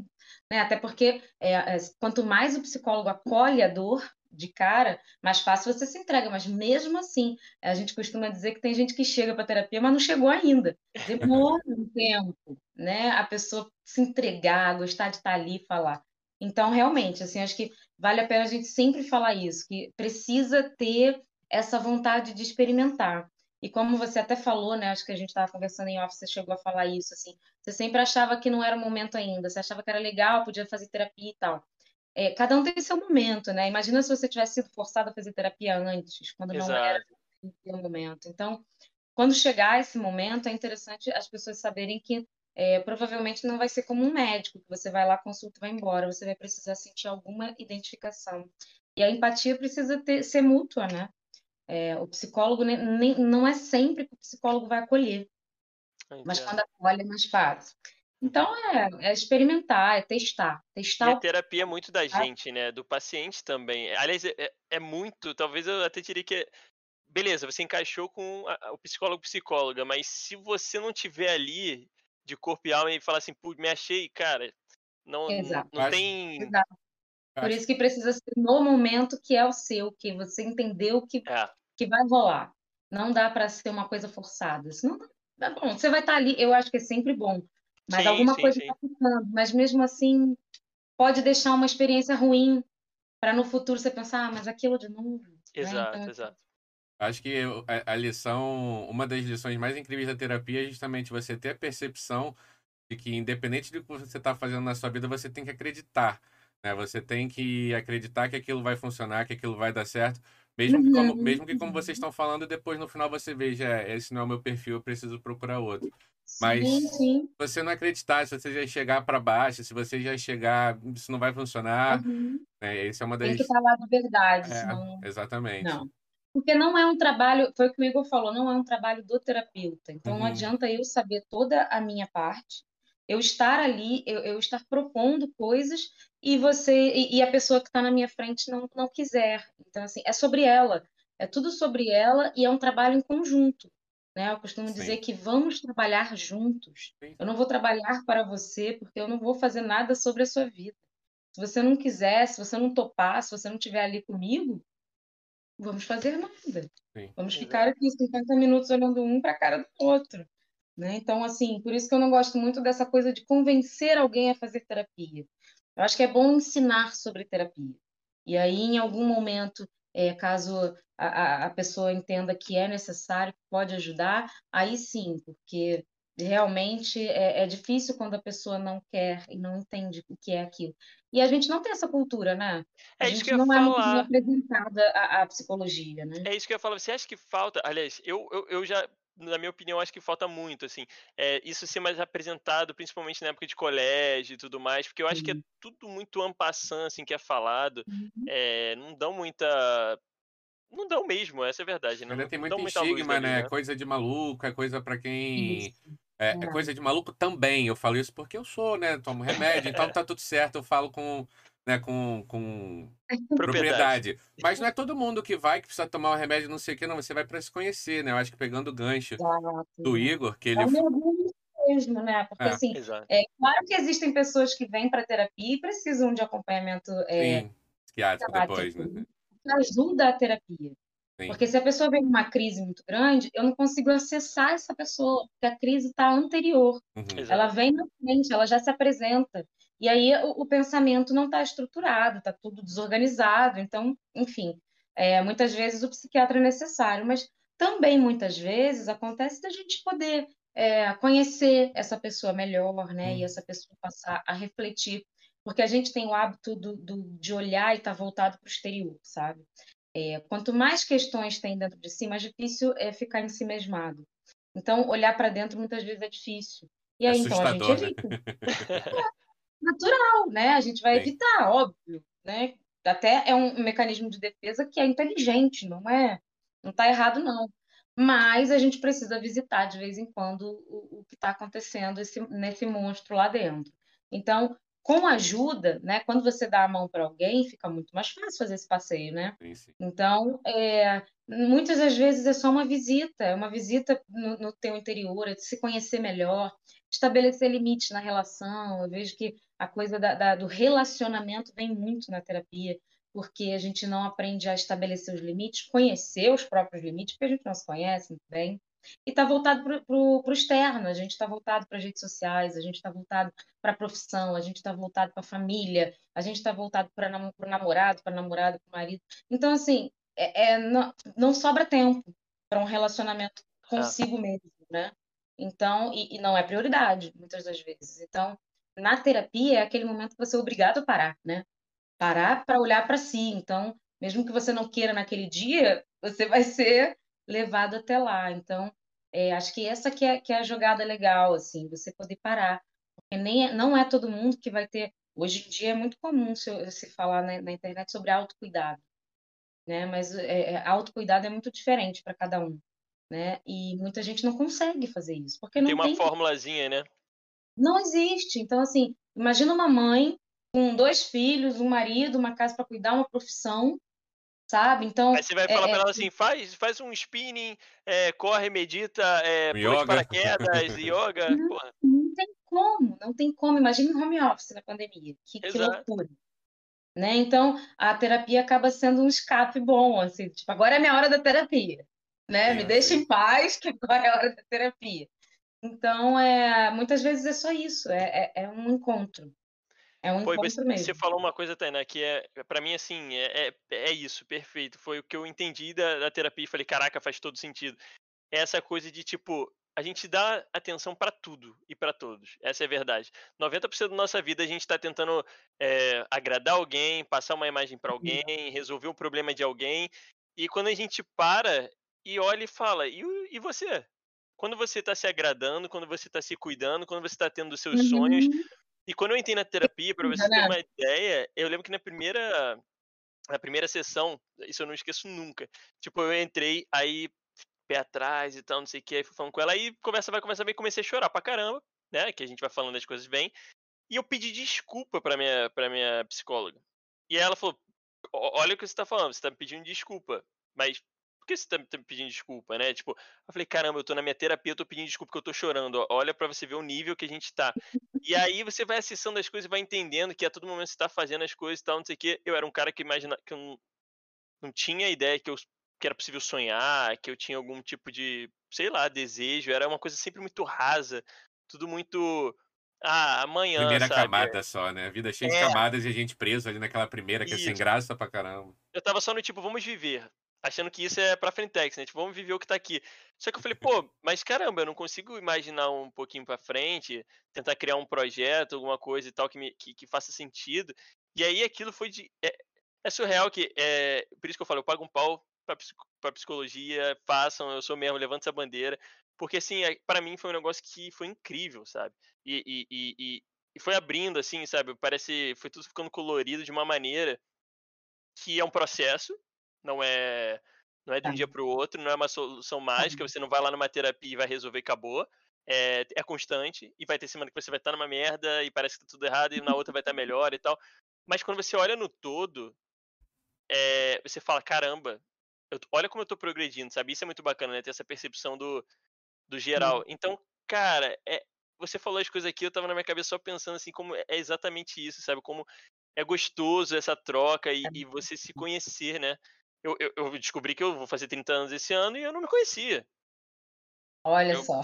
Né? Até porque é, é, quanto mais o psicólogo acolhe a dor de cara, mais fácil você se entrega. Mas mesmo assim, a gente costuma dizer que tem gente que chega para terapia, mas não chegou ainda. Demora um tempo, né? A pessoa se entregar, gostar de estar ali e falar. Então, realmente, assim, acho que vale a pena a gente sempre falar isso, que precisa ter essa vontade de experimentar. E como você até falou, né? Acho que a gente estava conversando em off, você chegou a falar isso, assim. Você sempre achava que não era o momento ainda, você achava que era legal, podia fazer terapia e tal. É, cada um tem seu momento, né? Imagina se você tivesse sido forçado a fazer terapia antes, quando não era
Exato.
o momento. Então, quando chegar esse momento, é interessante as pessoas saberem que é, provavelmente não vai ser como um médico, que você vai lá, consulta e vai embora. Você vai precisar sentir alguma identificação. E a empatia precisa ter, ser mútua, né? É, o psicólogo nem, nem, não é sempre que o psicólogo vai acolher, mas quando acolhe é mais fácil. Então é, é experimentar, é testar.
E
Testar
a
o
terapia é muito da gente, né? Do paciente também. Aliás, é, é- é muito, talvez eu até diria que. é- Beleza, você encaixou com a- a- o psicólogo psicóloga, mas se você não tiver ali de corpo e alma e falar assim, pô, me achei, cara, não, não,
Exato.
não tem.
Exato. Por isso que precisa ser no momento que é o seu, que você entendeu que,
É,
que vai rolar. Não dá para ser uma coisa forçada. Senão, tá bom, você vai estar ali, eu acho que é sempre bom, mas
Sim,
alguma
sim,
coisa
sim.
está ficando. Mas mesmo assim, pode deixar uma experiência ruim para no futuro você pensar, ah, mas aquilo de novo. né?
exato,
Então,
exato.
Acho que a, a lição, uma das lições mais incríveis da terapia é justamente você ter a percepção de que, independente do que você está fazendo na sua vida, você tem que acreditar. Né? Você tem que acreditar que aquilo vai funcionar, que aquilo vai dar certo. Mesmo que, como,
Uhum,
mesmo que como
uhum.
vocês estão falando, depois no final você veja, é, esse não é o meu perfil, eu preciso procurar outro. Mas-
Sim, sim.
Se você não acreditar, se você já chegar para baixo, se você já chegar, isso não vai funcionar.
Uhum.
Né? Essa é uma
Tem
das.
que estar lá de verdade,
É,
senão
exatamente.
Não. Porque não é um trabalho, foi o que o Igor falou, não é um trabalho do terapeuta. Então não
Uhum.
adianta eu saber toda a minha parte, eu estar ali, eu, eu estar propondo coisas e você e, e a pessoa que está na minha frente não, não quiser. Então assim, é sobre ela, é tudo sobre ela e é um trabalho em conjunto. Né? Eu costumo
Sim.
dizer que vamos trabalhar juntos.
Sim.
Eu não vou trabalhar para você porque eu não vou fazer nada sobre a sua vida. Se você não quiser, se você não topar, se você não estiver ali comigo, vamos fazer nada.
Sim.
Vamos ficar aqui 50 minutos olhando um para a cara do outro. Né? Então, assim, por isso que eu não gosto muito dessa coisa de convencer alguém a fazer terapia. Eu acho que é bom ensinar sobre terapia. E aí, em algum momento, é, caso a, a pessoa entenda que é necessário, que pode ajudar, aí sim, porque realmente é, é, difícil quando a pessoa não quer e não entende o que é aquilo. E a gente não tem essa cultura, né? A
É isso
gente
que eu
não é muito
falar.
apresentada a, a psicologia, né?
É isso que eu falar. Você acha que falta? Aliás, eu, eu, eu já, na minha opinião, acho que falta muito, assim, é, isso ser mais apresentado, principalmente na época de colégio e tudo mais, porque eu acho que é tudo muito en passant, assim, que é falado,
Uhum.
é, não dão muita. Não dão mesmo, essa é a verdade, né?
Ainda
Não,
tem muito estigma, né?
né?
Coisa de maluco, é coisa pra quem.
Isso.
É,
É.
é coisa de maluco também. Eu falo isso porque eu sou, né? Tomo remédio, então tá tudo certo. Eu falo com, né, com, com
Propriedade.
propriedade. Mas não é todo mundo que vai, que precisa tomar o remédio, não sei o que, não. Você vai pra se conhecer, né? Eu acho que pegando o gancho
Exato.
do Igor, que
É
ele.
um mergulho mesmo, né? Porque,
É.
assim,
Exato.
é claro que existem pessoas que vêm para terapia e precisam de acompanhamento é,
Sim, psiquiátrico depois, né?
que ajuda a terapia.
Sim.
Porque se a pessoa vem numa crise muito grande, eu não consigo acessar essa pessoa, porque a crise está anterior.
Uhum.
Ela vem na frente, ela já se apresenta. E aí o, o pensamento não está estruturado, está tudo desorganizado. Então, enfim, é, muitas vezes o psiquiatra é necessário, mas também muitas vezes acontece da gente poder é, conhecer essa pessoa melhor, né? E essa pessoa passar a refletir, porque a gente tem o hábito do, do- de olhar e estar voltado para o exterior, sabe? É, quanto mais questões tem dentro de si, mais difícil é ficar em si mesmado. Então, olhar para dentro muitas vezes é difícil. E aí, então, a gente
assustador, né?
natural, né? A gente vai
Sim.
evitar, óbvio, né? Até é um mecanismo de defesa que é inteligente, não é, não está errado não. Mas a gente precisa visitar de vez em quando o, o que está acontecendo esse, nesse monstro lá dentro. Então, com ajuda, né? Quando você dá a mão para alguém, fica muito mais fácil fazer esse passeio, né?
Sim, sim.
Então, é, muitas das vezes é só uma visita, é uma visita no, no teu interior, é de se conhecer melhor, estabelecer limites na relação. Eu vejo que a coisa da- da- do relacionamento vem muito na terapia, porque a gente não aprende a estabelecer os limites, conhecer os próprios limites, porque a gente não se conhece muito bem. E está voltado para o externo, a gente está voltado para as redes sociais, a gente está voltado para a profissão, a gente está voltado para a família, a gente está voltado para o namorado, para a namorada, para o marido. Então, assim, é, é- não, não sobra tempo para um relacionamento consigo mesmo, né? Então, e, e não é prioridade, muitas das vezes. Então, na terapia é aquele momento que você é obrigado a parar, né? Parar para olhar para si. Então, mesmo que você não queira naquele dia, você vai ser levado até lá. Então, é, acho que essa que é, que é a jogada legal, assim, você poder parar. Porque nem é- não é todo mundo que vai ter. Hoje em dia é muito comum se, se falar na, na internet sobre autocuidado, né? Mas é, é, autocuidado é muito diferente para cada um, né? E muita gente não consegue fazer isso, porque
Tem
não
uma
tem
formulazinha, né?
não existe. Então, assim, imagina uma mãe com dois filhos, um marido, uma casa para cuidar, uma profissão, sabe? Então,
Aí você vai
é-
falar
é-
pra ela assim, faz, faz um spinning, é, corre, medita, é,
Yoga.
paraquedas, yoga, porra.
não tem como, não tem como. Imagina um home office na pandemia, que, que loucura. Né? Então, a terapia acaba sendo um escape bom, assim, tipo, agora é minha hora da terapia, né? Me
É,
deixa
sim.
em paz, que agora é a hora da terapia. Então, é, muitas vezes é só isso, é, é, é um encontro. É um
e
encontro
você,
mesmo.
você falou uma coisa, Tainá, que é, pra mim, assim, é, é, é isso, perfeito. Foi o que eu entendi da, da terapia e falei, caraca, faz todo sentido. Essa coisa de, tipo, a gente dá atenção pra tudo e pra todos. Essa é a verdade. 90% da nossa vida a gente tá tentando é, agradar alguém, passar uma imagem pra alguém, resolver um problema de alguém. E quando a gente para e olha e fala, e, e você? Quando você tá se agradando, quando você tá se cuidando, quando você tá tendo os seus sonhos,
Uhum.
e quando eu entrei na terapia, pra você ter uma ideia, eu lembro que na primeira na primeira sessão, isso eu não esqueço nunca. Tipo, eu entrei, aí pé atrás e tal, não sei o que, aí fui falando com ela, aí conversa vai, conversa vai, comecei a chorar pra caramba, né? Que a gente vai falando as coisas bem. E eu pedi desculpa pra minha, pra minha psicóloga. E ela falou: "Ó- Olha o que você tá falando, você tá me pedindo desculpa, mas que você tá me tá me pedindo desculpa, né? Tipo, eu falei: Caramba, eu tô na minha terapia, eu tô pedindo desculpa porque eu tô chorando. Olha pra você ver o nível que a gente tá. E aí você vai acessando as coisas e vai entendendo que a todo momento você tá fazendo as coisas e tal, não sei o quê. Eu era um cara que imagina que eu não, não tinha ideia que, eu, que era possível sonhar, que eu tinha algum tipo de, sei lá, desejo. Era uma coisa sempre muito rasa, tudo muito Ah, amanhã,
Primeira
sabe?
camada só, né? A vida cheia de
É.
camadas e a gente preso ali naquela primeira, que é sem
Isso.
graça pra caramba.
Eu tava só no tipo, vamos viver. Achando que isso é pra Frentex, né? Tipo, vamos viver o que tá aqui. Só que eu falei, pô, mas caramba, eu não consigo imaginar um pouquinho pra frente, tentar criar um projeto, alguma coisa e tal que, me, que, que faça sentido. E aí aquilo foi de. É, é surreal que. É, por isso que eu falo, eu pago um pau pra, pra psicologia, façam, eu sou mesmo, levanta essa bandeira. Porque assim, é, pra mim foi um negócio que foi incrível, sabe? E, e, e- e foi abrindo, assim, sabe? Parece. Foi tudo ficando colorido de uma maneira que é um processo, não é não é de um
Tá.
dia para o outro, não é uma solução mágica, você não vai lá numa terapia e vai resolver e acabou. É, é constante, e vai ter semana que você vai estar numa merda e parece que tá tudo errado, e na outra vai estar melhor e tal. Mas quando você olha no todo, é, você fala, caramba, eu olha como eu tô progredindo, sabe? Isso é muito bacana, né? Ter essa percepção do, do geral. Então, cara, é, você falou as coisas aqui, eu tava na minha cabeça só pensando assim, como é exatamente isso, sabe? Como é gostoso essa troca e, e você se conhecer, né? Eu, eu, eu descobri que eu vou fazer 30 anos esse ano e eu não me conhecia.
Olha
Eu-
só.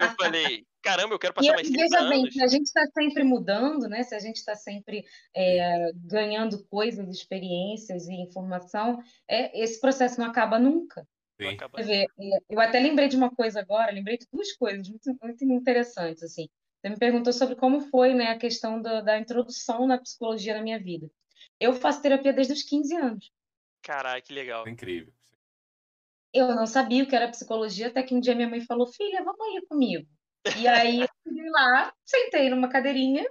Eu falei, caramba, eu quero
E
passar mais 30
veja bem,
anos.
se a gente está sempre mudando, né? Se a gente está sempre é, ganhando coisas, experiências e informação, é, esse processo não acaba nunca.
Não
Sim.
ver, é, eu até lembrei de uma coisa agora, lembrei de duas coisas muito, muito interessantes, assim. Você me perguntou sobre como foi, né, a questão da, da introdução na psicologia na minha vida. Eu faço terapia desde os 15 anos.
Caralho, que legal.
É incrível.
Eu não sabia o que era psicologia, até que um dia minha mãe falou: Filha, vamos aí comigo. E aí eu fui lá, sentei numa cadeirinha,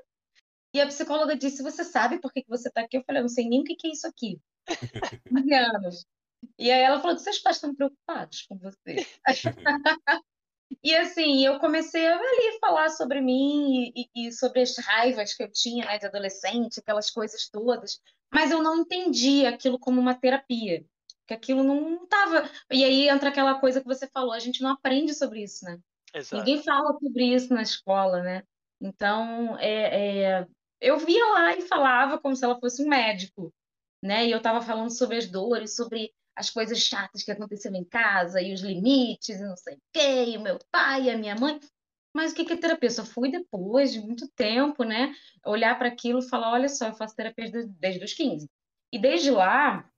e a psicóloga disse: Você sabe por que que você está aqui? Eu falei: Eu não sei nem o que que é isso aqui. 15 anos. E aí ela falou: Seus pais estão preocupados com você. E assim, eu comecei a ali falar sobre mim e, e- e sobre as raivas que eu tinha, né, de adolescente, aquelas coisas todas, mas eu não entendia aquilo como uma terapia, que aquilo não estava. E aí entra aquela coisa que você falou, a gente não aprende sobre isso, né?
Exato.
Ninguém fala sobre isso na escola, né? Então, é, é, eu via lá e falava como se ela fosse um médico, né? E eu estava falando sobre as dores, sobre as coisas chatas que aconteciam em casa e os limites e não sei o quê, e o meu pai e a minha mãe. Mas o que que é terapia? Só fui depois de muito tempo, né? Olhar para aquilo e falar: olha só, eu faço terapia desde, desde os 15. E desde lá,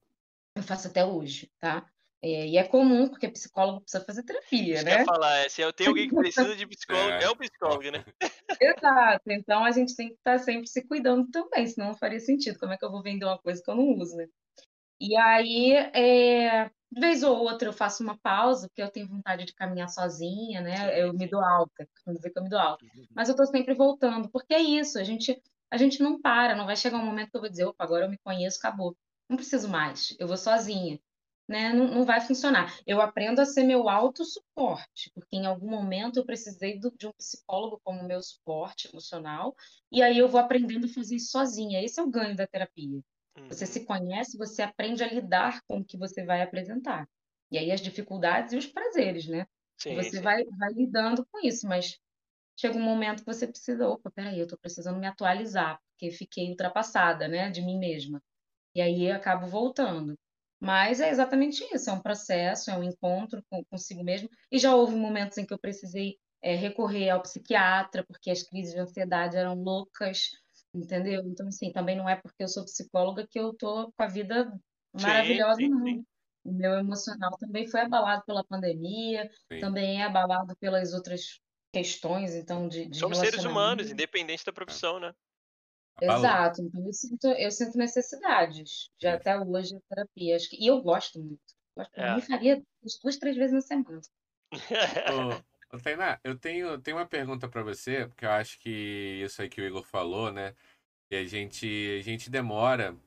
eu faço até hoje, tá? É, e é comum, porque psicólogo precisa fazer terapia,
Isso
né?
eu ia falar, é, se eu tenho alguém que precisa de psicólogo,
É.
é o psicólogo, né?
Exato. Então a gente tem que estar sempre se cuidando também, senão não faria sentido. Como é que eu vou vender uma coisa que eu não uso, né? E aí, é, de vez ou outra, eu faço uma pausa, porque eu tenho vontade de caminhar sozinha, né? Eu me dou alta, costumo dizer que eu me dou alta. Mas eu estou sempre voltando, porque é isso, a gente, a gente não para, não vai chegar um momento que eu vou dizer, opa, agora eu me conheço, acabou. Não preciso mais, eu vou sozinha. Né? Não, não vai funcionar. Eu aprendo a ser meu autossuporte, porque em algum momento eu precisei do- de um psicólogo como meu suporte emocional, e aí eu vou aprendendo a fazer isso sozinha. Esse é o ganho da terapia. Você
Uhum.
se conhece, você aprende a lidar com o que você vai apresentar. E aí as dificuldades e os prazeres, né?
Sim,
você
sim.
vai, vai lidando com isso, mas chega um momento que você precisa, opa, peraí, eu tô precisando me atualizar, porque fiquei ultrapassada, né, de mim mesma. E aí eu acabo voltando. Mas é exatamente isso, é um processo, é um encontro com, consigo mesmo. E já houve momentos em que eu precisei é, recorrer ao psiquiatra, porque as crises de ansiedade eram loucas, entendeu? Então, assim, também não é porque eu sou psicóloga que eu tô com a vida maravilhosa,
sim,
não.
sim.
O meu emocional também foi abalado pela pandemia,
Sim.
também é abalado pelas outras questões, então, de, de
Somos seres humanos, independente da profissão, né?
Exato, então eu sinto, eu sinto necessidades, já
Isso.
até hoje, de terapia. Acho que, e eu gosto muito. Gosto,
É.
Eu me faria duas, três vezes na semana.
Tainá, eu tenho, tenho uma pergunta pra você, porque eu acho que isso aí que o Igor falou, né? Que a gente, a gente demora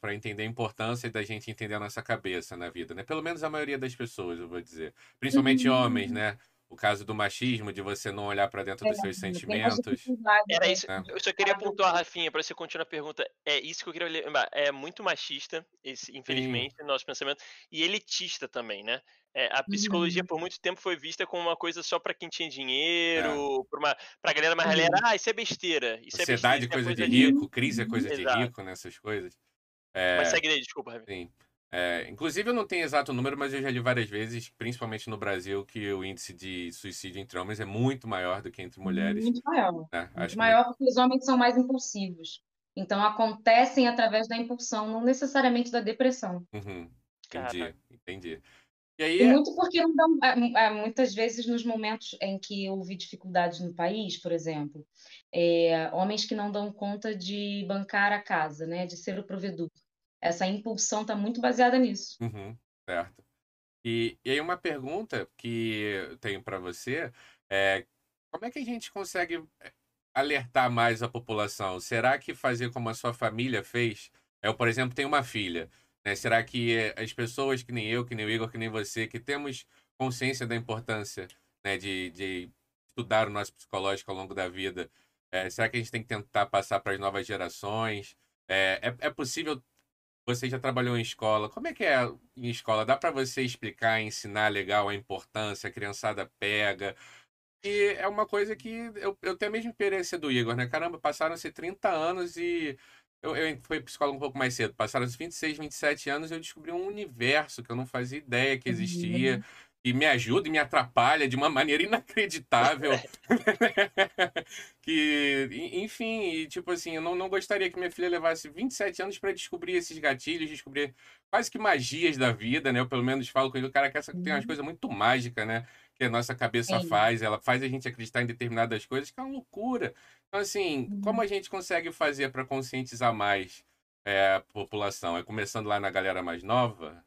pra entender a importância da gente entender a nossa cabeça na vida, né? Pelo menos a maioria das pessoas, eu vou dizer. Principalmente
Uhum.
homens, né? O caso do machismo, de você não olhar pra dentro dos seus sentimentos.
Era isso.
É.
Eu só queria pontuar, Rafinha, para você continuar a pergunta. É isso que eu queria lembrar. É muito machista, esse, infelizmente, no nosso pensamento, e elitista também, né? É, a psicologia,
Uhum.
por muito tempo, foi vista como uma coisa só para quem tinha dinheiro, pra, uma, pra galera mais galera. Ah, isso é besteira. Isso é besteira.
Sociedade,
isso é
coisa de
de
rico, crise é coisa de rico, né? Essas coisas. É,
Mas segue daí, desculpa, Rafinha.
Sim. É, inclusive, eu não tenho exato número, mas eu já li várias vezes, principalmente no Brasil, que o índice de suicídio entre homens é muito maior do que entre mulheres.
Muito maior. Né? Muito maior porque os homens são mais impulsivos. Então, acontecem através da impulsão, não necessariamente da depressão.
Uhum. Entendi, entendi. E aí...
E muito porque não dão, é, é, muitas vezes nos momentos em que houve dificuldades no país, por exemplo, é, homens que não dão conta de bancar a casa, né, de ser o provedor. Essa impulsão está muito baseada nisso.
Uhum, certo. E, e aí uma pergunta que eu tenho para você é como é que a gente consegue é, alertar mais a população? Será que fazer como a sua família fez? Eu, por exemplo, tenho uma filha. Né? Será que as pessoas que nem eu, que nem o Igor, que nem você, que temos consciência da importância né, de, de estudar o nosso psicológico ao longo da vida, é, será que a gente tem que tentar passar para as novas gerações? É, é, é possível você já trabalhou em escola. Como é que é em escola? Dá para você explicar, ensinar legal a importância, a criançada pega? E é uma coisa que eu, eu tenho a mesma experiência do Igor, né? Caramba, passaram-se 30 anos e eu, eu fui psicólogo um pouco mais cedo. Passaram-se 26, 27 anos e eu descobri um universo que eu não fazia ideia que existia. Uhum e me ajuda e me atrapalha de uma maneira inacreditável. que, enfim, e, tipo assim, eu não, não gostaria que minha filha levasse 27 anos para descobrir esses gatilhos, descobrir quase que magias da vida, né? Eu pelo menos falo com ele, cara, que essa tem umas uhum. coisas muito mágicas, né? Que a nossa cabeça Sim. faz, ela faz a gente acreditar em determinadas coisas, que é uma loucura. Então, assim, uhum. como a gente consegue fazer para conscientizar mais é, a população? É começando lá na galera mais nova?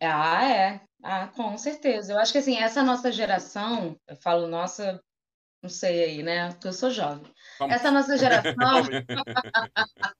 Ah, é. Ah, com certeza. Eu acho que assim, essa nossa geração, eu falo nossa, não sei aí, né? Porque eu sou jovem. Como? Essa nossa geração,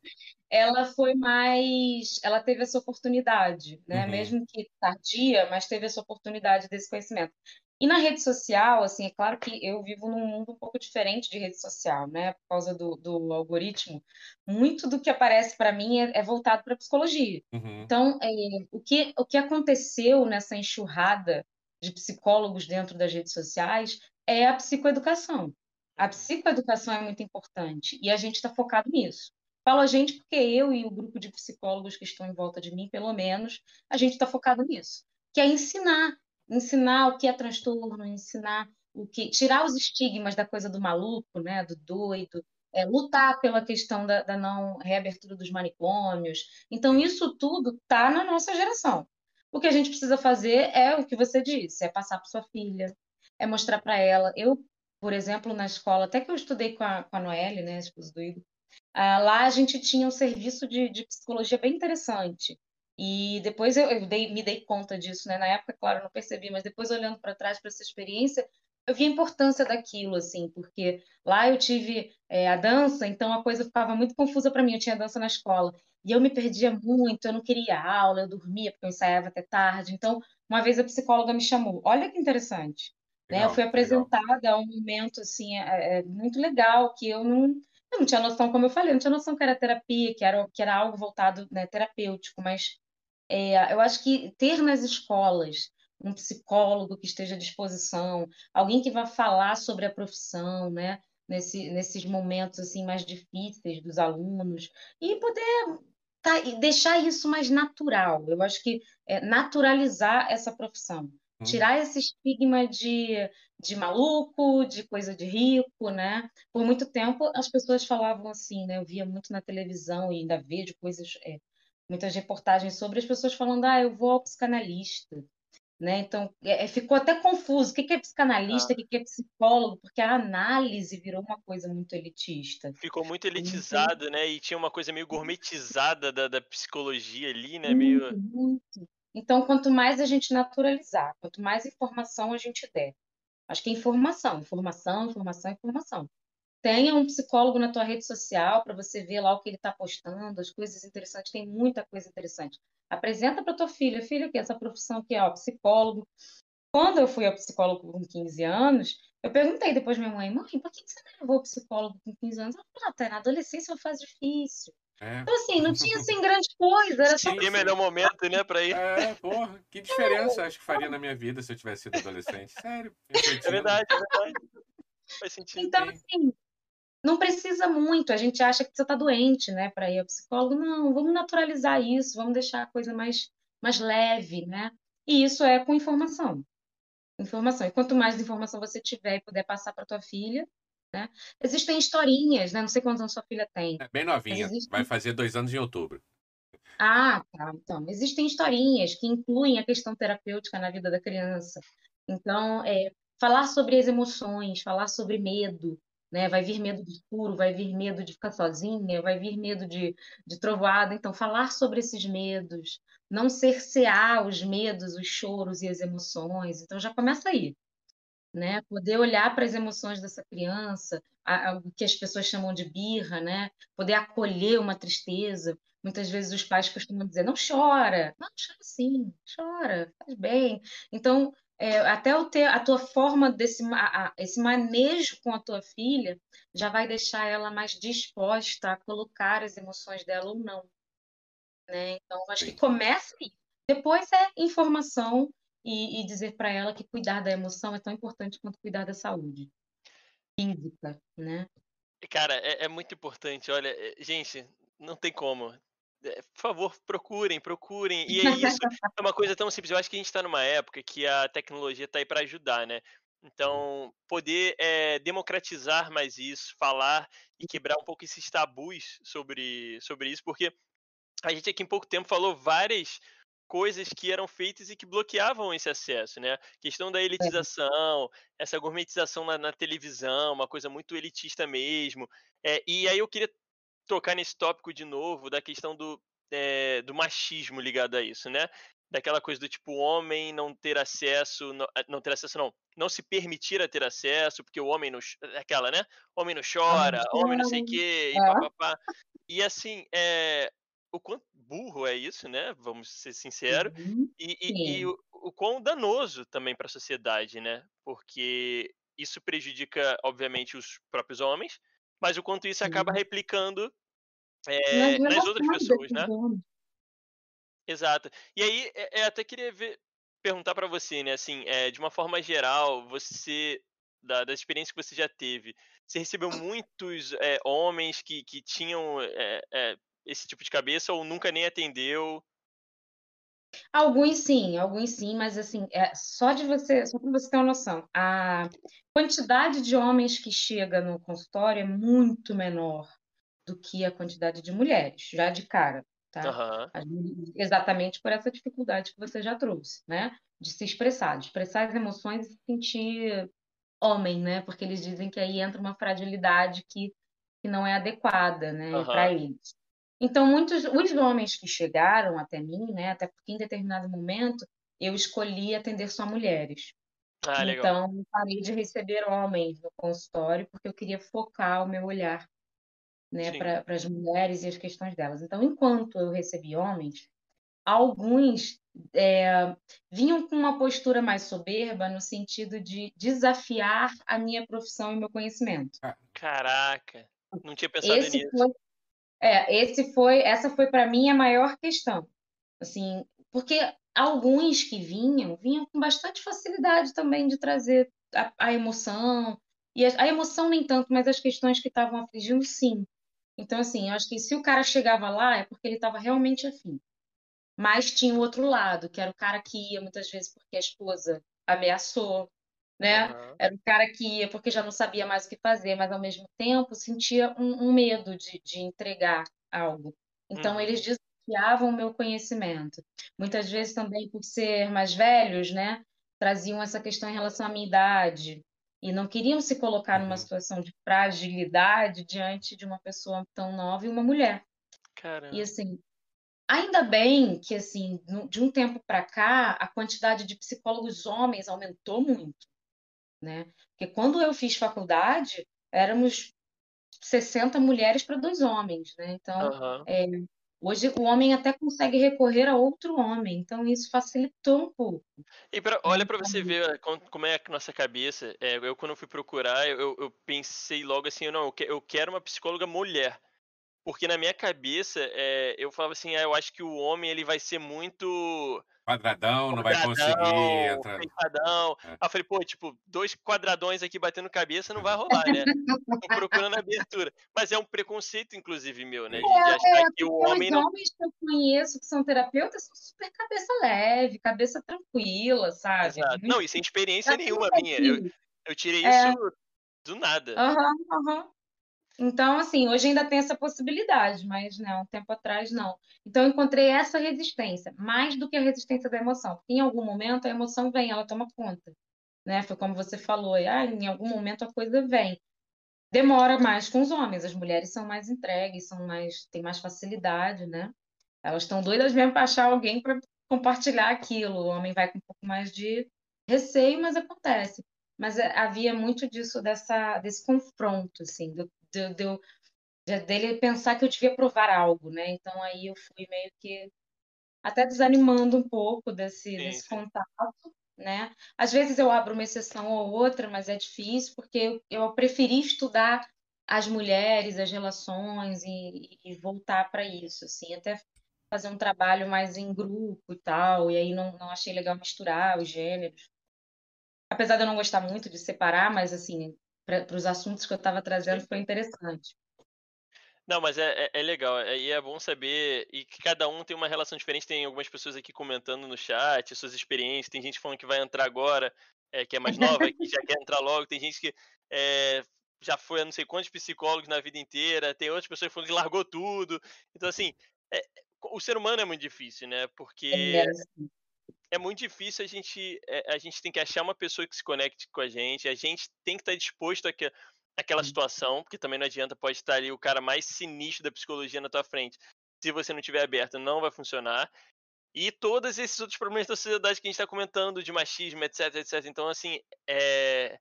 ela foi mais, ela teve essa oportunidade, né? Uhum. Mesmo que tardia, mas teve essa oportunidade desse conhecimento. E na rede social, assim, é claro que eu vivo num mundo um pouco diferente de rede social, né? Por causa do, do algoritmo. Muito do que aparece para mim é, é voltado para a psicologia. Uhum. Então, é, o, que, o que aconteceu nessa enxurrada de psicólogos dentro das redes sociais é a psicoeducação. A psicoeducação é muito importante e a gente está focado nisso. Falo a gente porque eu e o grupo de psicólogos que estão em volta de mim, pelo menos, a gente está focado nisso, que é ensinar ensinar o que é transtorno, ensinar o que tirar os estigmas da coisa do maluco, né, do doido, é, lutar pela questão da, da, não reabertura dos manicômios. Então isso tudo está na nossa geração. O que a gente precisa fazer é o que você disse, é passar para sua filha, é mostrar para ela. Eu, por exemplo, na escola, até que eu estudei com a, com a Noelle, né, a esposa do Igor, ah, lá a gente tinha um serviço de, de psicologia bem interessante. E depois eu, eu dei, me dei conta disso, né? Na época, claro, não percebi, mas depois olhando para trás para essa experiência, eu vi a importância daquilo, assim, porque lá eu tive é, a dança, então a coisa ficava muito confusa para mim. Eu tinha dança na escola e eu me perdia muito, eu não queria aula, eu dormia porque eu ensaiava até tarde. Então, uma vez a psicóloga me chamou. Olha que interessante. Legal, né? Eu fui apresentada legal. a um momento assim é, é, muito legal que eu não eu não tinha noção, como eu falei, eu não tinha noção que era terapia, que era, que era algo voltado né, terapêutico, mas é, eu acho que ter nas escolas um psicólogo que esteja à disposição, alguém que vá falar sobre a profissão, né? Nesse, nesses momentos assim mais difíceis dos alunos e poder tá, deixar isso mais natural. Eu acho que é, naturalizar essa profissão, hum. tirar esse estigma de, de maluco, de coisa de rico, né? Por muito tempo as pessoas falavam assim, né? Eu via muito na televisão e ainda vejo coisas é, muitas reportagens sobre as pessoas falando, ah, eu vou ao psicanalista. Né? Então, é, é ficou até confuso. O que é psicanalista, ah. o que é psicólogo? Porque a análise virou uma coisa muito elitista.
Ficou muito elitizado, né? E tinha uma coisa meio gourmetizada da, da psicologia ali, né?
Muito, meio... muito. Então, quanto mais a gente naturalizar, quanto mais informação a gente der. Acho que é informação, informação, informação, informação. Tenha um psicólogo na tua rede social para você ver lá o que ele está postando, as coisas interessantes, tem muita coisa interessante. Apresenta para tua filha, filha, que essa profissão que é ó, psicólogo. Quando eu fui ao psicólogo com 15 anos, eu perguntei depois minha mãe, mãe, por que você não levou ao psicólogo com 15 anos? Ela falou, ah, tá, na adolescência é uma fase difícil. É. Então, assim, não tinha assim grande coisa. Era
só... Tinha melhor momento, né, pra ir.
É, porra, que diferença é. acho que faria na minha vida se eu tivesse sido adolescente. Sério.
É verdade, é verdade. Faz sentido.
Então, assim, não precisa muito. A gente acha que você está doente, né, para ir ao psicólogo. Não, vamos naturalizar isso, vamos deixar a coisa mais, mais leve, né? E isso é com informação. Informação. E quanto mais informação você tiver e puder passar para tua filha, né? Existem historinhas, né? Não sei quantos anos sua filha tem.
É bem novinha, existem... vai fazer dois anos em outubro.
Ah, tá. Então, existem historinhas que incluem a questão terapêutica na vida da criança. Então, é, falar sobre as emoções, falar sobre medo, né? Vai vir medo do escuro, vai vir medo de ficar sozinha, vai vir medo de, de trovoada. Então, falar sobre esses medos, não cercear os medos, os choros e as emoções. Então, já começa aí né? Poder olhar para as emoções dessa criança, o que as pessoas chamam de birra, né? Poder acolher uma tristeza. Muitas vezes os pais costumam dizer: não chora, não chora sim, chora, faz bem. Então, é, até o ter, a tua forma desse a, esse manejo com a tua filha já vai deixar ela mais disposta a colocar as emoções dela ou não. Né? Então, acho que começa aí. Depois é informação e, e dizer para ela que cuidar da emoção é tão importante quanto cuidar da saúde física, né?
Cara, é, é muito importante. Olha, é, gente, não tem como. É, por favor, procurem, procurem. E é isso, é uma coisa tão simples. Eu acho que a gente está numa época que a tecnologia está aí para ajudar, né? Então, poder é, democratizar mais isso, falar e quebrar um pouco esses tabus sobre, sobre isso, porque a gente aqui em pouco tempo falou várias coisas que eram feitas e que bloqueavam esse acesso, né? Questão da elitização, essa gourmetização na, na televisão, uma coisa muito elitista mesmo. É, e aí eu queria tocar nesse tópico de novo da questão do, é, do machismo ligado a isso, né? Daquela coisa do tipo homem não ter acesso, não, eh, não ter acesso não, não se permitir a ter acesso, porque o homem não, aquela, né? Homem não chora, homem não sei o quê, e é. papapá. E assim, é, o quanto burro é isso, né? Vamos ser sinceros. Uhum. E, e, e o, o quão danoso também para a sociedade, né? Porque isso prejudica, obviamente, os próprios homens, mas o quanto isso acaba replicando é, nas outras pessoas, né? Exato. E aí, é, é, até queria ver, perguntar para você, né? Assim, é, de uma forma geral, você da, da experiência que você já teve, você recebeu muitos é, homens que, que tinham é, esse tipo de cabeça ou nunca nem atendeu?
Alguns sim, alguns sim, mas assim, é só de você, só para você ter uma noção, a quantidade de homens que chega no consultório é muito menor do que a quantidade de mulheres, já de cara, tá? Uhum. Exatamente por essa dificuldade que você já trouxe, né? De se expressar, de expressar as emoções e se sentir homem, né? Porque eles dizem que aí entra uma fragilidade que, que não é adequada, né, uhum. para eles. Então, muitos os homens que chegaram até mim, né, até porque em determinado momento eu escolhi atender só mulheres. Ah, então, parei de receber homens no consultório porque eu queria focar o meu olhar né, para as mulheres e as questões delas. Então, enquanto eu recebi homens, alguns é, vinham com uma postura mais soberba no sentido de desafiar a minha profissão e meu conhecimento.
Caraca, não tinha pensado
Esse
nisso.
Foi, é, esse foi, essa foi para mim a maior questão. Assim, porque alguns que vinham, vinham com bastante facilidade também de trazer a, a emoção, e a, a, emoção nem tanto, mas as questões que estavam afligindo, sim. Então, assim, eu acho que se o cara chegava lá, é porque ele estava realmente afim. Mas tinha o outro lado, que era o cara que ia muitas vezes porque a esposa ameaçou, né? Uhum. Era um cara que ia porque já não sabia mais o que fazer, mas ao mesmo tempo sentia um, um medo de, de entregar algo. Então uhum. eles desafiavam o meu conhecimento. Muitas vezes também por ser mais velhos, né? Traziam essa questão em relação à minha idade e não queriam se colocar numa uhum. situação de fragilidade diante de uma pessoa tão nova e uma mulher.
Caramba.
E assim, ainda bem que assim, de um tempo para cá, a quantidade de psicólogos homens aumentou muito né? Porque quando eu fiz faculdade, éramos 60 mulheres para dois homens, né? Então, uhum. é, hoje o homem até consegue recorrer a outro homem, então isso facilitou um pouco.
E pra, olha para você ver como é a nossa cabeça. É, eu, quando fui procurar, eu, eu pensei logo assim: não, eu quero uma psicóloga mulher. Porque na minha cabeça, é, eu falava assim, ah, eu acho que o homem ele vai ser muito
quadradão, não vai conseguir.
Fechadão. É. Aí eu falei, pô, tipo, dois quadradões aqui batendo cabeça não vai rolar, né? Tô procurando abertura. Mas é um preconceito, inclusive, meu, né? De,
é, achar é, que o homem os não. Os homens que eu conheço que são terapeutas são super cabeça leve, cabeça tranquila, sabe?
Exato. Não, e sem experiência nenhuma minha. Eu, eu tirei é. isso do nada.
Aham, uhum, aham. Uhum. Então, assim, hoje ainda tem essa possibilidade, mas né, um tempo atrás não. Então, eu encontrei essa resistência, mais do que a resistência da emoção. Porque em algum momento a emoção vem, ela toma conta. Né? Foi como você falou, ah, em algum momento a coisa vem. Demora mais com os homens, as mulheres são mais entregues, são mais, têm mais facilidade, né? Elas estão doidas mesmo para achar alguém para compartilhar aquilo. O homem vai com um pouco mais de receio, mas acontece. Mas é, havia muito disso, dessa, desse confronto, assim, do, de, de, de, dele pensar que eu devia provar algo, né? Então aí eu fui meio que até desanimando um pouco desse, desse contato, né? Às vezes eu abro uma exceção ou outra, mas é difícil porque eu, eu preferi estudar as mulheres, as relações e, e voltar para isso, assim, até fazer um trabalho mais em grupo e tal, e aí não, não achei legal misturar os gêneros. Apesar de eu não gostar muito de separar, mas assim, para os assuntos que eu estava trazendo foi interessante.
Não, mas é, é, é legal, é, e é, é bom saber, e que cada um tem uma relação diferente, tem algumas pessoas aqui comentando no chat, suas experiências, tem gente falando que vai entrar agora, é, que é mais nova, que já quer entrar logo, tem gente que é, já foi a não sei quantos psicólogos na vida inteira, tem outras pessoas falando que largou tudo, então assim, o ser humano é muito difícil, né, porque é muito difícil a gente a gente tem que achar uma pessoa que se conecte com a gente a gente tem que estar disposto a que aquela situação porque também não adianta pode estar ali o cara mais sinistro da psicologia na tua frente. Se você não tiver aberto não vai funcionar. E todos esses outros problemas da sociedade que a gente está comentando de machismo etc etc então assim é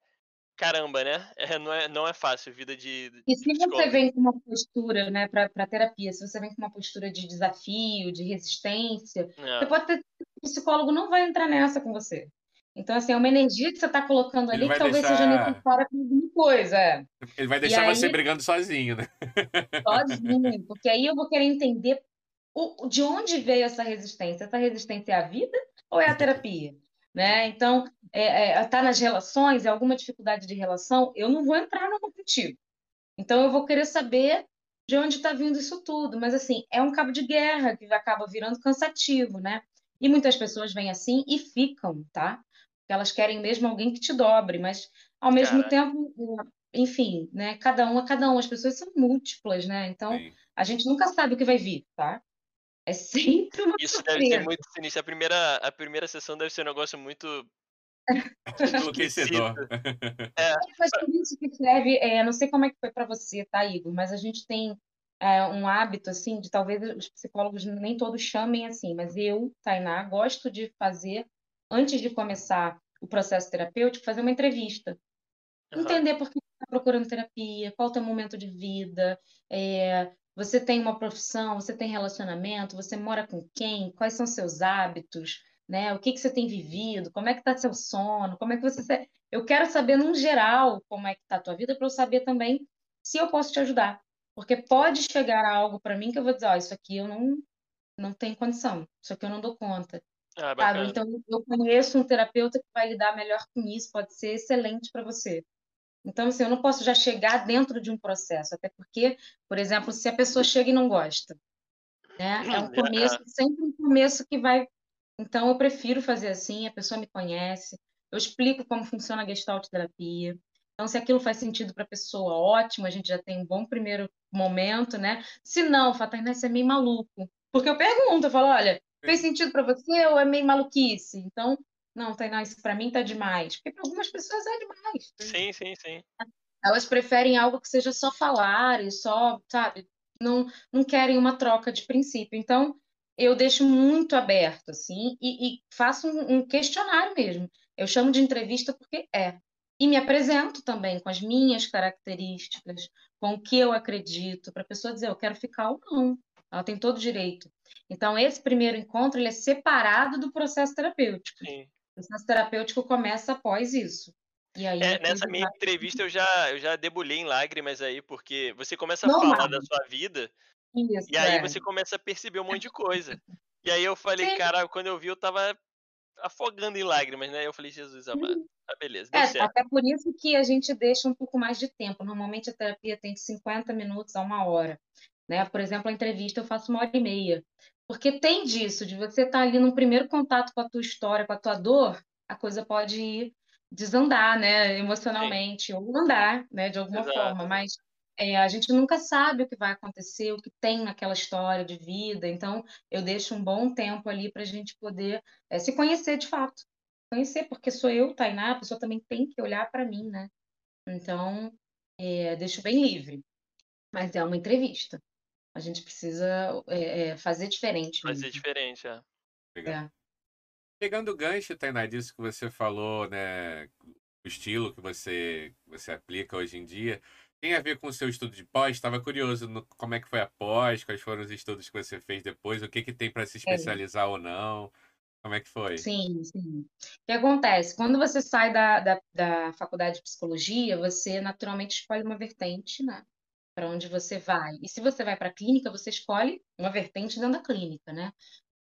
caramba, né? É, não, é, não é fácil vida de.
de e se você vem com uma postura, né, para terapia, se você vem com uma postura de desafio, de resistência, é. você pode ter. O psicólogo não vai entrar nessa com você. Então, assim, é uma energia que você está colocando ali que talvez deixar... seja necessária para alguma coisa. É.
Ele vai deixar aí... você brigando sozinho, né?
Sozinho, porque aí eu vou querer entender o, de onde veio essa resistência. Essa resistência é a vida ou é a terapia? Né? Então, é, é, tá nas relações, é alguma dificuldade de relação, eu não vou entrar no contigo. Então, eu vou querer saber de onde está vindo isso tudo. Mas, assim, é um cabo de guerra que acaba virando cansativo, né? E muitas pessoas vêm assim e ficam, tá? Porque elas querem mesmo alguém que te dobre, mas, ao mesmo Cara. tempo, enfim, né? Cada um é cada um. As pessoas são múltiplas, né? Então, Sim. a gente nunca sabe o que vai vir, tá? É sempre uma
Isso surpresa. deve ser muito sinistro. A primeira, a primeira sessão deve ser um negócio muito.
Enlouquecedor.
é. Mas por isso que serve, é, não sei como é que foi para você, tá, Igor? Mas a gente tem é, um hábito, assim, de talvez os psicólogos nem todos chamem assim, mas eu, Tainá, gosto de fazer, antes de começar o processo terapêutico, fazer uma entrevista. Uhum. Entender por que está procurando terapia, qual é o teu momento de vida, é, você tem uma profissão, você tem relacionamento, você mora com quem, quais são seus hábitos, né? O que que você tem vivido, como é que está seu sono, como é que você... Eu quero saber, num geral, como é que está a tua vida, para eu saber também se eu posso te ajudar. Porque pode chegar algo para mim que eu vou dizer, ó, oh, isso aqui eu não, não tenho condição, isso aqui eu não dou conta.
Ah,
Então, eu conheço um terapeuta que vai lidar melhor com isso, pode ser excelente para você. Então, assim, eu não posso já chegar dentro de um processo, até porque, por exemplo, se a pessoa chega e não gosta, né? É um hum, começo, é. sempre um começo que vai. Então, eu prefiro fazer assim, a pessoa me conhece, eu explico como funciona a gestalt terapia. Então, se aquilo faz sentido para a pessoa, ótimo, a gente já tem um bom primeiro momento, né? Se não, Fatainá, você é meio maluco. Porque eu pergunto, eu falo, olha, fez sentido para você ou é meio maluquice? Então, não, Tainá, isso para mim tá demais. Porque para algumas pessoas é demais.
Sim, sim, sim.
Elas preferem algo que seja só falar e só, sabe? Não, não querem uma troca de princípio. Então, eu deixo muito aberto, assim, e, e faço um, um questionário mesmo. Eu chamo de entrevista porque é. E me apresento também com as minhas características, com o que eu acredito, para a pessoa dizer, eu quero ficar ou não. Ela tem todo o direito. Então, esse primeiro encontro ele é separado do processo terapêutico. Sim. O processo terapêutico começa após isso. E aí,
é, nessa minha vai... entrevista eu já, eu já debulhei em lágrimas aí, porque você começa a Normal. falar da sua vida,
Isso,
E aí
é.
você começa a perceber um monte de coisa. E aí eu falei,
Sim.
cara, quando eu vi, eu tava afogando em lágrimas, né? Eu falei, Jesus amado. Tá, beleza,
É, até por isso que a gente deixa um pouco mais de tempo. Normalmente a terapia tem de 50 minutos a uma hora. Né? Por exemplo, a entrevista eu faço uma hora e meia. Porque tem disso, de você estar ali no primeiro contato com a tua história, com a tua dor, a coisa pode ir desandar, né? Emocionalmente, ou andar, né? De alguma
Exato.
forma. Mas é, a gente nunca sabe o que vai acontecer, o que tem naquela história de vida. Então, eu deixo um bom tempo ali para a gente poder é, se conhecer de fato conhecer, porque sou eu, Tainá, a pessoa também tem que olhar para mim, né? Então, é, deixo bem livre. Mas é uma entrevista. A gente precisa é, é, fazer diferente
Fazer
mesmo.
diferente, é.
Legal.
É.
Pegando o gancho, Tainá, disso que você falou, né? O estilo que você, você aplica hoje em dia. Tem a ver com o seu estudo de pós? Estava curioso no, como é que foi a pós, quais foram os estudos que você fez depois, o que, que tem para se especializar ou não. Como é que foi?
Sim, sim. O que acontece? Quando você sai da, da, da faculdade de psicologia, você naturalmente escolhe uma vertente, né? Para onde você vai. E se você vai para a clínica, você escolhe uma vertente dentro da clínica, né?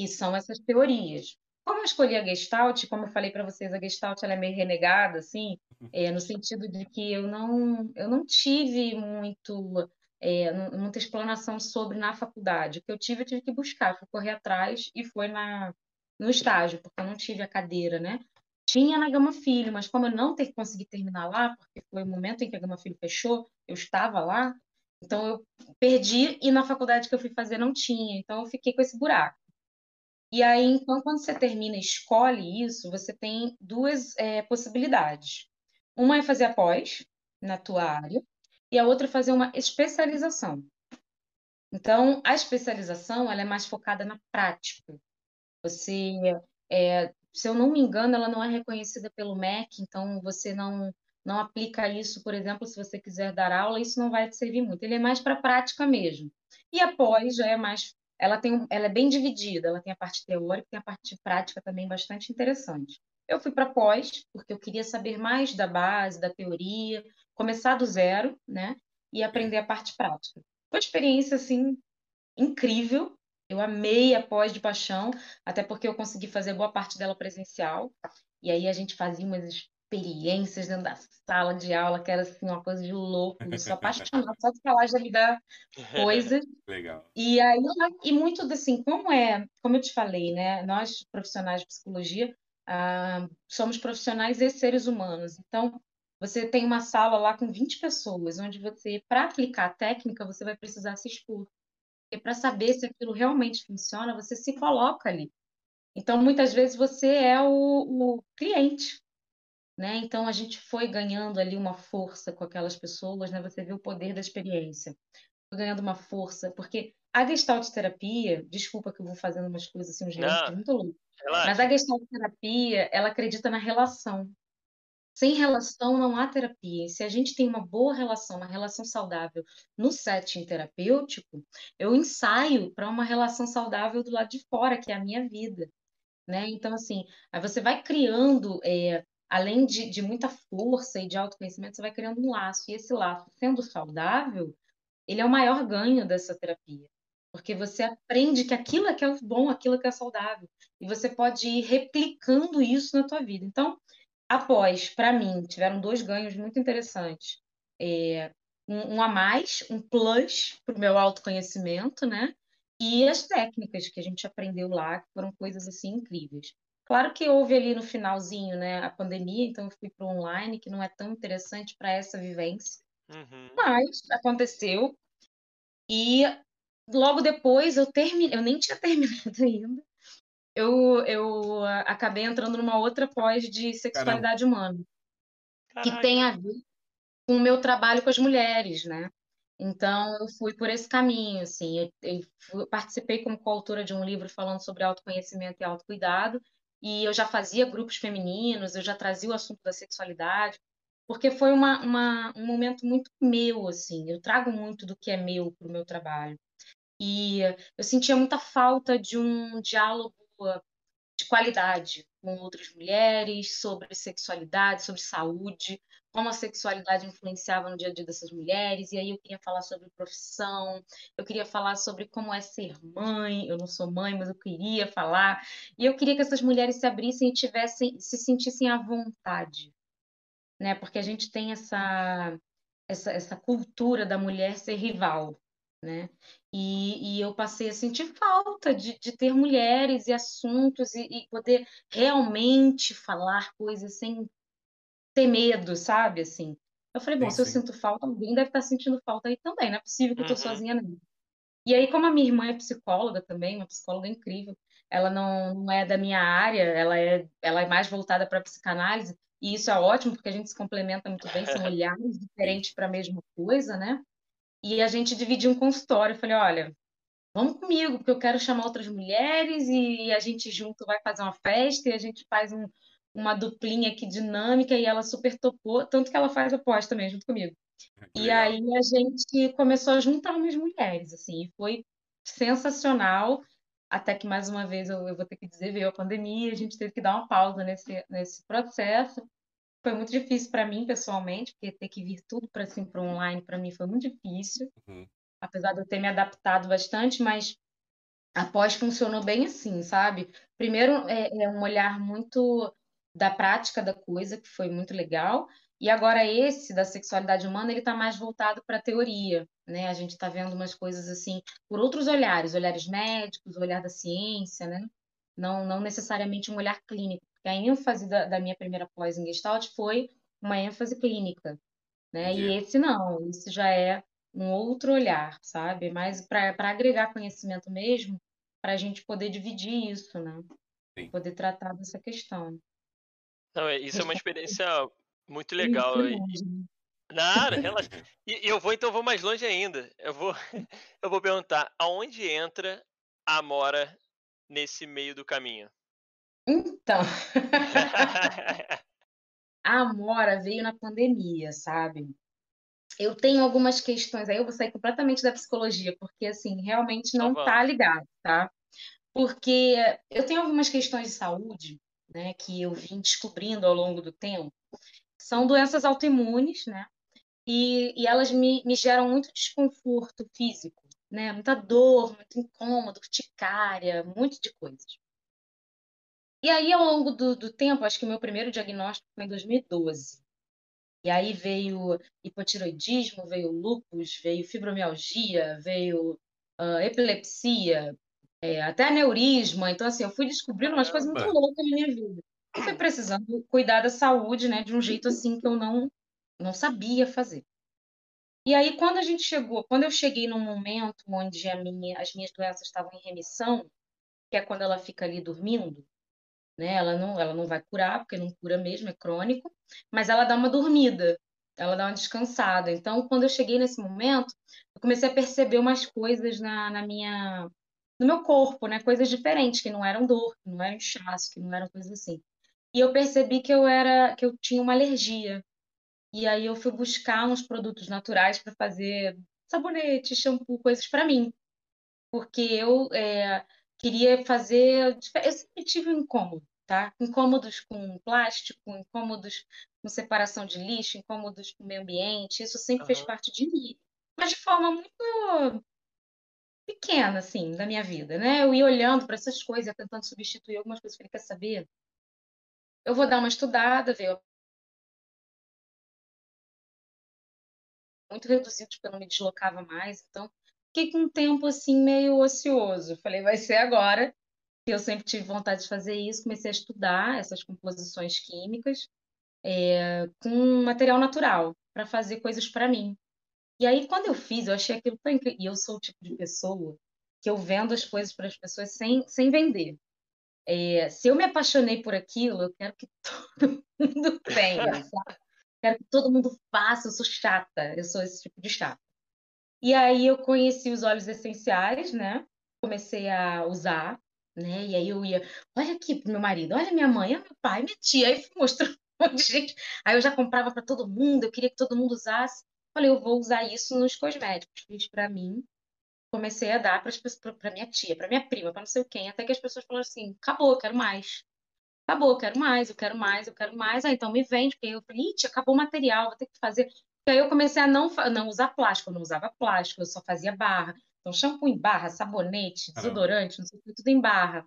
E são essas teorias. Como eu escolhi a Gestalt, como eu falei para vocês, a Gestalt ela é meio renegada, assim, é, no sentido de que eu não, eu não tive muito, é, muita explanação sobre na faculdade. O que eu tive, eu tive que buscar, fui correr atrás e foi na, no estágio, porque eu não tive a cadeira, né? Tinha na Gama Filho, mas como eu não ter, consegui terminar lá, porque foi o momento em que a Gama Filho fechou, eu estava lá, então eu perdi e na faculdade que eu fui fazer não tinha, então eu fiquei com esse buraco. E aí, então, quando você termina e escolhe isso, você tem duas é, possibilidades. Uma é fazer a pós na tua área e a outra é fazer uma especialização. Então, a especialização ela é mais focada na prática. Você, é, se eu não me engano, ela não é reconhecida pelo MEC, então você não não aplica isso, por exemplo, se você quiser dar aula, isso não vai te servir muito. Ele é mais para prática mesmo. E a pós já é mais, ela tem, ela é bem dividida. Ela tem a parte teórica, tem a parte prática também bastante interessante. Eu fui para pós porque eu queria saber mais da base, da teoria, começar do zero, né? E aprender a parte prática. Foi uma experiência assim incrível. Eu amei a pós de paixão, até porque eu consegui fazer boa parte dela presencial. E aí a gente fazia umas experiências dentro da sala de aula, que era assim, uma coisa de louco. Eu sou apaixonada, só de falar já me dá coisa.
Legal.
E aí, e muito assim, como é, como eu te falei, né? Nós, profissionais de psicologia, ah, somos profissionais e seres humanos. Então, você tem uma sala lá com 20 pessoas, onde você, para aplicar a técnica, você vai precisar se expor. Porque para saber se aquilo realmente funciona, você se coloca ali. Então, muitas vezes você é o, o cliente, né? Então, a gente foi ganhando ali uma força com aquelas pessoas, né? Você vê o poder da experiência. Foi ganhando uma força, porque a gestalt terapia, desculpa que eu vou fazendo umas coisas assim, uns
Não.
links muito loucos, mas a gestalt terapia, ela acredita na relação. Sem relação não há terapia. Se a gente tem uma boa relação, uma relação saudável no setting terapêutico, eu ensaio para uma relação saudável do lado de fora, que é a minha vida, né? Então, assim, aí você vai criando, é, além de, de muita força e de autoconhecimento, você vai criando um laço. E esse laço, sendo saudável, ele é o maior ganho dessa terapia. Porque você aprende que aquilo é que é bom, aquilo que é saudável. E você pode ir replicando isso na tua vida. Então, após, para mim, tiveram dois ganhos muito interessantes. É, um, um a mais, um plus para o meu autoconhecimento, né? E as técnicas que a gente aprendeu lá, que foram coisas assim incríveis. Claro que houve ali no finalzinho, né, a pandemia, então eu fui para online, que não é tão interessante para essa vivência,
Uhum.
mas aconteceu. E logo depois eu terminei, eu nem tinha terminado ainda. Eu, eu acabei entrando numa outra pós de sexualidade humana que tem a ver com o meu trabalho com as mulheres, né? Então, eu fui por esse caminho, assim. Eu, eu participei como coautora de um livro falando sobre autoconhecimento e autocuidado, e eu já fazia grupos femininos, eu já trazia o assunto da sexualidade, porque foi uma, uma- um momento muito meu, assim. Eu trago muito do que é meu para o meu trabalho. E eu sentia muita falta de um diálogo de qualidade com outras mulheres, sobre sexualidade, sobre saúde, como a sexualidade influenciava no dia a dia dessas mulheres, e aí eu queria falar sobre profissão, eu queria falar sobre como é ser mãe, eu não sou mãe, mas eu queria falar, e eu queria que essas mulheres se abrissem e tivessem, se sentissem à vontade, né? Porque a gente tem essa, essa, essa cultura da mulher ser rival, né? E, e, eu passei a sentir falta de, de ter mulheres e assuntos e, e, poder realmente falar coisas sem ter medo, sabe? Assim. Eu falei, bom, sim, se eu sinto falta, alguém deve estar sentindo falta aí também, não é possível que eu estou uhum. sozinha não. E aí, como a minha irmã é psicóloga também, uma psicóloga incrível, ela não, não é da minha área, ela é, ela é mais voltada para psicanálise, e isso é ótimo, porque a gente se complementa muito bem, são olhares diferentes para a mesma coisa, né? E a gente dividiu um consultório. Eu falei, olha, vamos comigo, porque eu quero chamar outras mulheres e a gente junto vai fazer uma festa e a gente faz um, uma duplinha aqui dinâmica e ela super topou, tanto que ela faz a pós também junto comigo. E aí a gente começou a juntar umas mulheres, assim, e foi sensacional, até que mais uma vez eu, eu vou ter que dizer, veio a pandemia, a gente teve que dar uma pausa nesse, nesse processo. Foi muito difícil para mim pessoalmente, porque ter que vir tudo para assim, para online para mim foi muito difícil. Uhum. Apesar de eu ter me adaptado bastante, mas a pós funcionou bem assim, sabe? Primeiro é, é um olhar muito da prática da coisa, que foi muito legal. E agora esse da sexualidade humana, ele está mais voltado para a teoria, né? A gente está vendo umas coisas assim por outros olhares, olhares médicos, olhar da ciência, né? Não, não necessariamente um olhar clínico, porque a ênfase da, da minha primeira pós em Gestalt foi uma ênfase clínica, né? E esse não, esse já é um outro olhar, sabe? Mais para agregar conhecimento mesmo, para a gente poder dividir isso, né? Sim. Poder tratar dessa questão.
Não, é, isso é uma experiência muito legal. Nada, relaxa. E eu vou então vou mais longe ainda. Eu vou, eu vou perguntar aonde entra a Amora nesse meio do caminho.
Então, a Amora veio na pandemia, sabe? Eu tenho algumas questões aí, eu vou sair completamente da psicologia, porque assim, realmente não tá ligado, tá? Porque eu tenho algumas questões de saúde né, que eu vim descobrindo ao longo do tempo, são doenças autoimunes, né? E, e elas me, me geram muito desconforto físico, né? Muita dor, muito incômodo, urticária, um monte de coisas. E aí, ao longo do, do tempo, acho que o meu primeiro diagnóstico foi em 2012. E aí veio hipotiroidismo, veio lúpus, veio fibromialgia, veio uh, epilepsia, é, até aneurisma. Então, assim, eu fui descobrindo umas coisas muito loucas na minha vida. Eu fui precisando cuidar da saúde, né, de um jeito assim que eu não, não sabia fazer. E aí, quando a gente chegou, quando eu cheguei num momento onde minha, as minhas doenças estavam em remissão, que é quando ela fica ali dormindo, né? Ela não, ela não vai curar, porque não cura mesmo, é crônico, mas ela dá uma dormida, ela dá uma descansada. Então, quando eu cheguei nesse momento, eu comecei a perceber umas coisas na, na minha no meu corpo, né? Coisas diferentes, que não eram dor, que não eram inchaço, que não eram coisas assim. E eu percebi que eu era, que eu tinha uma alergia. E aí eu fui buscar uns produtos naturais para fazer sabonete, shampoo, coisas para mim. Porque eu é, queria fazer. Eu sempre tive um incômodo, tá? Incômodos com plástico, incômodos com separação de lixo, incômodos com o meio ambiente. Isso sempre uhum. fez parte de mim. Mas de forma muito pequena, assim, da minha vida, né? Eu ia olhando para essas coisas, tentando substituir algumas coisas. Falei, quer saber? Eu vou dar uma estudada, ver. Muito reduzido, porque eu não me deslocava mais. Então, fiquei com um tempo, assim, meio ocioso. Falei, vai ser agora. Eu sempre tive vontade de fazer isso. Comecei a estudar essas composições químicas é, com material natural, para fazer coisas para mim. E aí, quando eu fiz, eu achei aquilo tão incrível. E eu sou o tipo de pessoa que eu vendo as coisas para as pessoas sem, sem vender. É, se eu me apaixonei por aquilo, eu quero que todo mundo tenha, sabe? Quero que todo mundo faça. Eu sou chata, eu sou esse tipo de chata. E aí eu conheci os óleos essenciais, né? Comecei a usar, né? E aí eu ia, olha aqui pro meu marido, olha minha mãe, olha meu pai, minha tia. Aí fui mostrando um monte de gente. Aí eu já comprava para todo mundo, eu queria que todo mundo usasse. Falei, eu vou usar isso nos cosméticos. Fiz para mim. comecei a dar para minha tia, para minha prima, para não sei quem, até que as pessoas falaram assim: acabou, eu quero mais. Acabou, eu quero mais, eu quero mais, eu quero mais. Ah, então me vende, porque eu falei, tia, acabou o material, vou ter que fazer. E aí eu comecei a não, não usar plástico, eu não usava plástico, eu só fazia barra. Então, shampoo em barra, sabonete, desodorante, não sei o que, tudo em barra.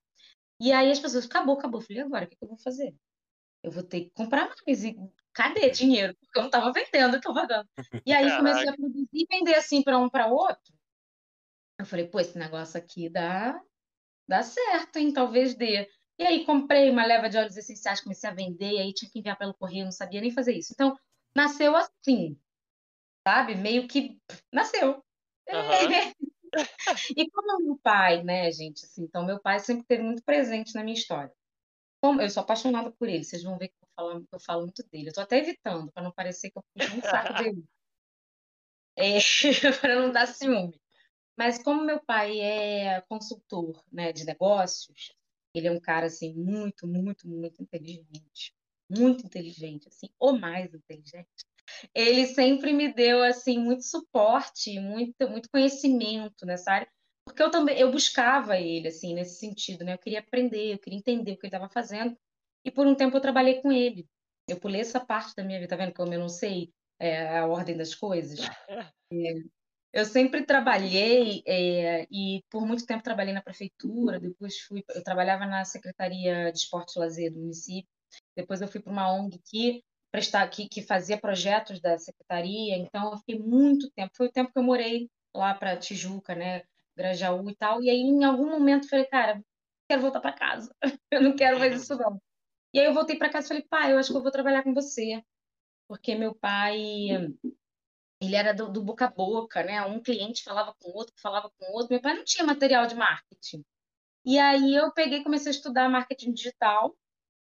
E aí as pessoas, acabou, acabou. Eu falei, agora, o que eu vou fazer? Eu vou ter que comprar mais. E cadê dinheiro? Porque eu não estava vendendo, eu estava dando. E aí comecei a produzir e vender assim para um para outro. Eu falei, pô, esse negócio aqui dá, dá certo, hein? Talvez dê. E aí comprei uma leva de óleos essenciais, comecei a vender, aí tinha que enviar pelo correio, não sabia nem fazer isso. Então, nasceu assim, sabe? Meio que nasceu. Uhum. e como meu pai, né, gente, assim, então meu pai sempre esteve muito presente na minha história. Como eu sou apaixonada por ele, vocês vão ver falo, eu falo muito dele. Eu tô até evitando para não parecer que eu puxo muito saco dele. É, para não dar ciúme. Mas como meu pai é consultor, né, de negócios, ele é um cara assim muito, muito, muito inteligente, muito inteligente, assim, ou mais inteligente ele sempre me deu assim muito suporte, muito muito conhecimento nessa área, porque eu também eu buscava ele assim nesse sentido, né? Eu queria aprender, eu queria entender o que ele estava fazendo. E por um tempo eu trabalhei com ele. Eu pulei essa parte da minha vida, tá vendo como eu não sei é, a ordem das coisas? É, eu sempre trabalhei é, e por muito tempo trabalhei na prefeitura, depois fui, eu trabalhava na Secretaria de Esporte e Lazer do município, depois eu fui para uma ONG que prestar aqui, que fazia projetos da secretaria, então eu fiquei muito tempo, foi o tempo que eu morei lá para Tijuca, né, Grajaú e tal, e aí em algum momento eu falei, cara, quero voltar para casa, eu não quero mais isso não. E aí eu voltei para casa e falei, pai, eu acho que eu vou trabalhar com você, porque meu pai, ele era do, do boca a boca, né, um cliente falava com outro, falava com outro, meu pai não tinha material de marketing. E aí eu peguei comecei a estudar marketing digital,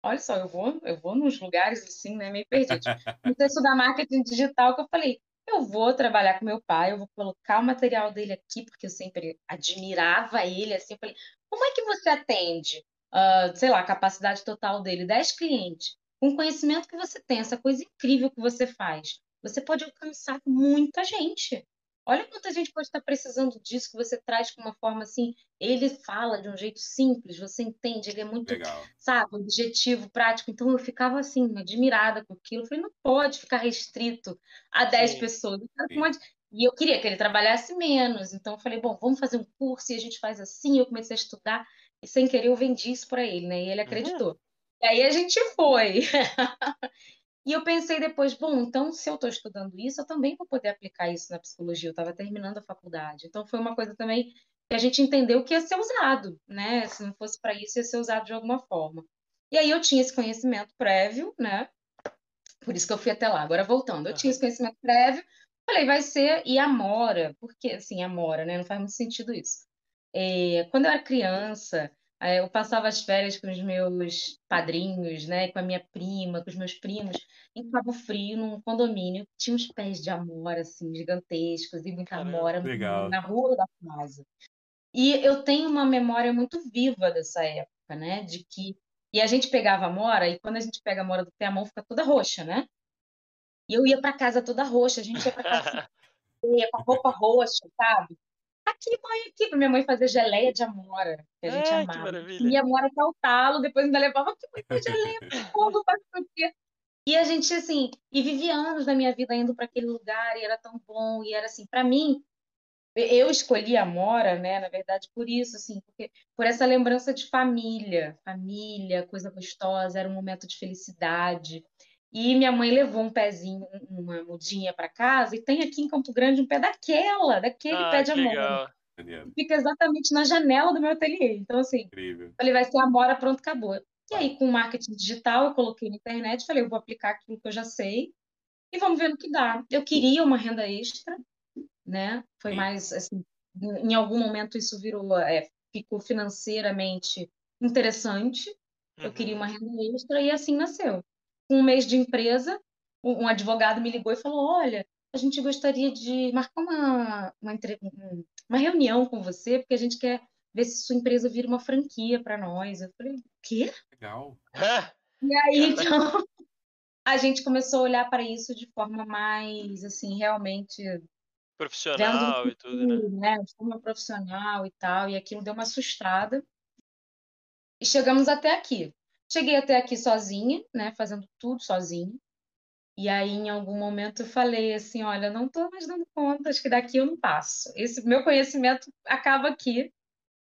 olha só, eu vou, eu vou nos lugares assim, né, meio perdido. Comecei a estudar marketing digital, que eu falei, eu vou trabalhar com meu pai, eu vou colocar o material dele aqui, porque eu sempre admirava ele, assim, eu falei, como é que você atende, uh, sei lá, a capacidade total dele, 10 clientes, com o conhecimento que você tem, essa coisa incrível que você faz, você pode alcançar muita gente. Olha quanta gente pode estar precisando disso que você traz com uma forma assim. Ele fala de um jeito simples, você entende, ele é muito,
Legal.
sabe, objetivo, prático. Então eu ficava assim, admirada com aquilo. Eu falei, não pode ficar restrito a 10
Sim.
pessoas. E eu queria que ele trabalhasse menos. Então eu falei, bom, vamos fazer um curso e a gente faz assim. Eu comecei a estudar e sem querer eu vendi isso para ele, né? E ele uhum. acreditou. Uhum. E aí a gente foi. E eu pensei depois, bom, então se eu estou estudando isso, eu também vou poder aplicar isso na psicologia. Eu estava terminando a faculdade. Então foi uma coisa também que a gente entendeu que ia ser usado, né? Se não fosse para isso, ia ser usado de alguma forma. E aí eu tinha esse conhecimento prévio, né? Por isso que eu fui até lá. Agora voltando, eu tinha esse conhecimento prévio, falei, vai ser e Amora, porque assim, Amora, né? Não faz muito sentido isso. É, quando eu era criança, eu passava as férias com os meus padrinhos, né, com a minha prima, com os meus primos, em Cabo Frio, num condomínio, tinha uns pés de amora, assim, gigantescos, e muita amora
legal.
na rua da casa. E eu tenho uma memória muito viva dessa época, né, de que... E a gente pegava amora, e quando a gente pega a amora do pé, a mão fica toda roxa, né? E eu ia para casa toda roxa, a gente ia para casa com a roupa roxa, sabe? Aqui, mãe, aqui, pra minha mãe fazer geleia de amora, que a gente é, amava. Que. E a amora até o talo, depois ainda levava aqui, mãe, faz geleia, fogo, faz o quê? E a gente, assim, e vivi anos da minha vida indo para aquele lugar, e era tão bom, e era assim, para mim, eu escolhi a Amora, né, na verdade, por isso, assim, porque, por essa lembrança de família, família, coisa gostosa, era um momento de felicidade. E minha mãe levou um pezinho, uma mudinha para casa, e tem aqui em Campo Grande um pé daquela, daquele ah, pé de amora. Fica exatamente na janela do meu ateliê. Então, assim,
Incrível.
falei, vai ser amora, pronto, acabou. E aí, com marketing digital, eu coloquei na internet, falei, eu vou aplicar aquilo que eu já sei e vamos ver no que dá. Eu queria uma renda extra, né? Foi Sim. mais, assim, em algum momento isso virou, é, ficou financeiramente interessante. Eu queria uma uhum. renda extra e assim nasceu um mês de empresa, um advogado me ligou e falou: Olha, a gente gostaria de marcar uma, uma, uma reunião com você, porque a gente quer ver se sua empresa vira uma franquia para nós. Eu falei: O quê?
Legal.
E aí, então, a gente começou a olhar para isso de forma mais, assim, realmente
Profissional e tudo, né?
futuro, né? De forma profissional e tal, e aquilo deu uma assustada. E chegamos até aqui. Cheguei até aqui sozinha, né? Fazendo tudo sozinha. E aí, em algum momento, eu falei assim: olha, não estou mais dando conta, acho que daqui eu não passo. Esse meu conhecimento acaba aqui.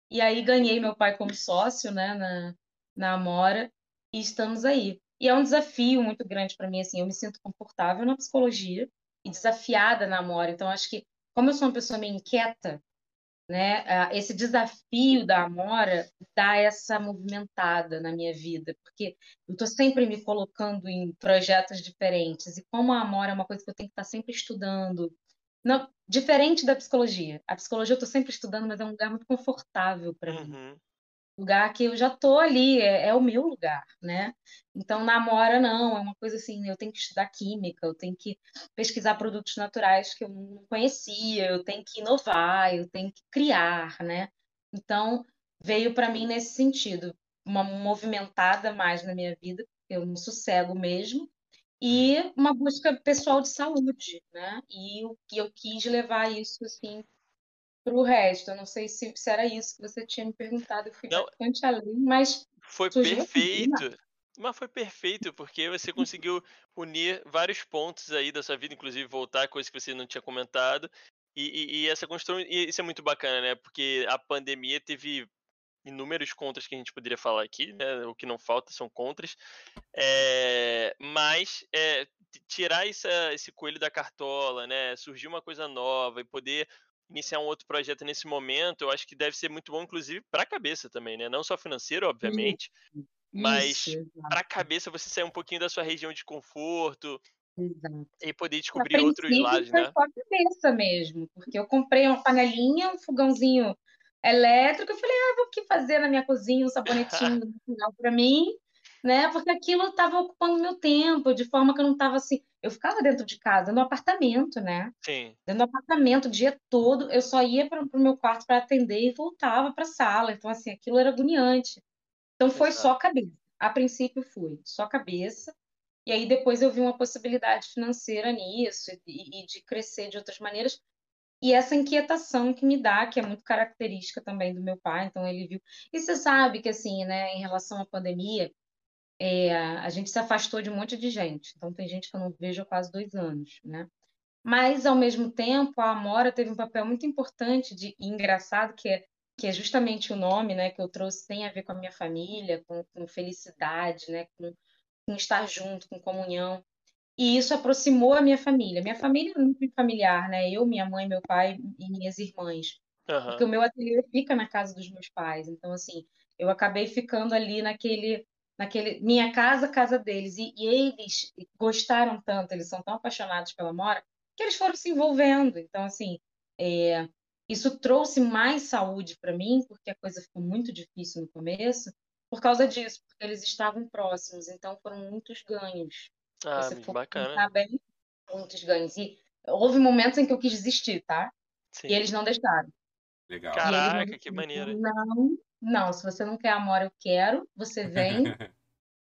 E aí, ganhei meu pai como sócio, né, na, na Amora, e estamos aí. E é um desafio muito grande para mim, assim, eu me sinto confortável na psicologia e desafiada na Amora. Então, acho que, como eu sou uma pessoa meio inquieta, né? Esse desafio da Amora dá essa movimentada na minha vida, porque eu estou sempre me colocando em projetos diferentes, e como a Amora é uma coisa que eu tenho que estar sempre estudando, não, diferente da psicologia. A psicologia eu estou sempre estudando, mas é um lugar muito confortável para mim. Lugar que eu já tô ali, é, é, o meu lugar, né? Então, namora não, é uma coisa assim, eu tenho que estudar química, eu tenho que pesquisar produtos naturais que eu não conhecia, eu tenho que inovar, eu tenho que criar, né? Então, veio para mim nesse sentido, uma movimentada mais na minha vida, eu não sossego mesmo, e uma busca pessoal de saúde, né? E o que eu quis levar isso assim para o resto. Eu não sei se, se, era isso que você tinha me perguntado, eu fui não, bastante além, mas.
Foi perfeito. Mas foi perfeito, porque você conseguiu unir vários pontos aí da sua vida, inclusive voltar, coisa que você não tinha comentado. E, e, e essa construção, e isso é muito bacana, né? Porque a pandemia teve inúmeros contras que a gente poderia falar aqui, né? O que não falta são contras. É, mas é, tirar essa, esse coelho da cartola, né? Surgir uma coisa nova e poder iniciar um outro projeto nesse momento, eu acho que deve ser muito bom, inclusive, para a cabeça também, né? Não só financeiro, obviamente, Isso, mas para a cabeça você sair um pouquinho da sua região de conforto Exato. e poder descobrir outros lados, né?
Só a cabeça mesmo, porque eu comprei uma panelinha, um fogãozinho elétrico, eu falei, ah, vou aqui fazer na minha cozinha um sabonetinho no final para mim, né? Porque aquilo estava ocupando meu tempo, de forma que eu não estava assim. Eu ficava dentro de casa, no apartamento, né?
Sim.
Dentro do apartamento o dia todo, eu só ia para o meu quarto para atender e voltava para a sala. Então, assim, aquilo era agoniante. Então, foi Exato. só cabeça. A princípio, fui só cabeça. E aí, depois, eu vi uma possibilidade financeira nisso e, e de crescer de outras maneiras. E essa inquietação que me dá, que é muito característica também do meu pai, então ele viu. E você sabe que, assim, né, em relação à pandemia, é, a gente se afastou de um monte de gente. Então, tem gente que eu não vejo há quase dois anos, né? Mas, ao mesmo tempo, a Amora teve um papel muito importante de, e engraçado, que é, que é justamente o nome né, que eu trouxe, tem a ver com a minha família, com, com felicidade, né, com, com estar junto, com comunhão. E isso aproximou a minha família. Minha família é muito familiar, né? Eu, minha mãe, meu pai e minhas irmãs. Uhum. Porque o meu ateliê fica na casa dos meus pais. Então, assim, eu acabei ficando ali naquele naquele minha casa, casa deles. E, e, eles gostaram tanto, eles são tão apaixonados pela Mora, que eles foram se envolvendo. Então, assim, é, isso trouxe mais saúde para mim, porque a coisa ficou muito difícil no começo, por causa disso, porque eles estavam próximos. Então, foram muitos ganhos.
Ah, Você muito bacana. Bem,
muitos ganhos. E houve momentos em que eu quis desistir, tá? Sim. E eles não deixaram.
Legal. Caraca, que maneiro.
Não, não, se você não quer amor, eu quero. Você vem,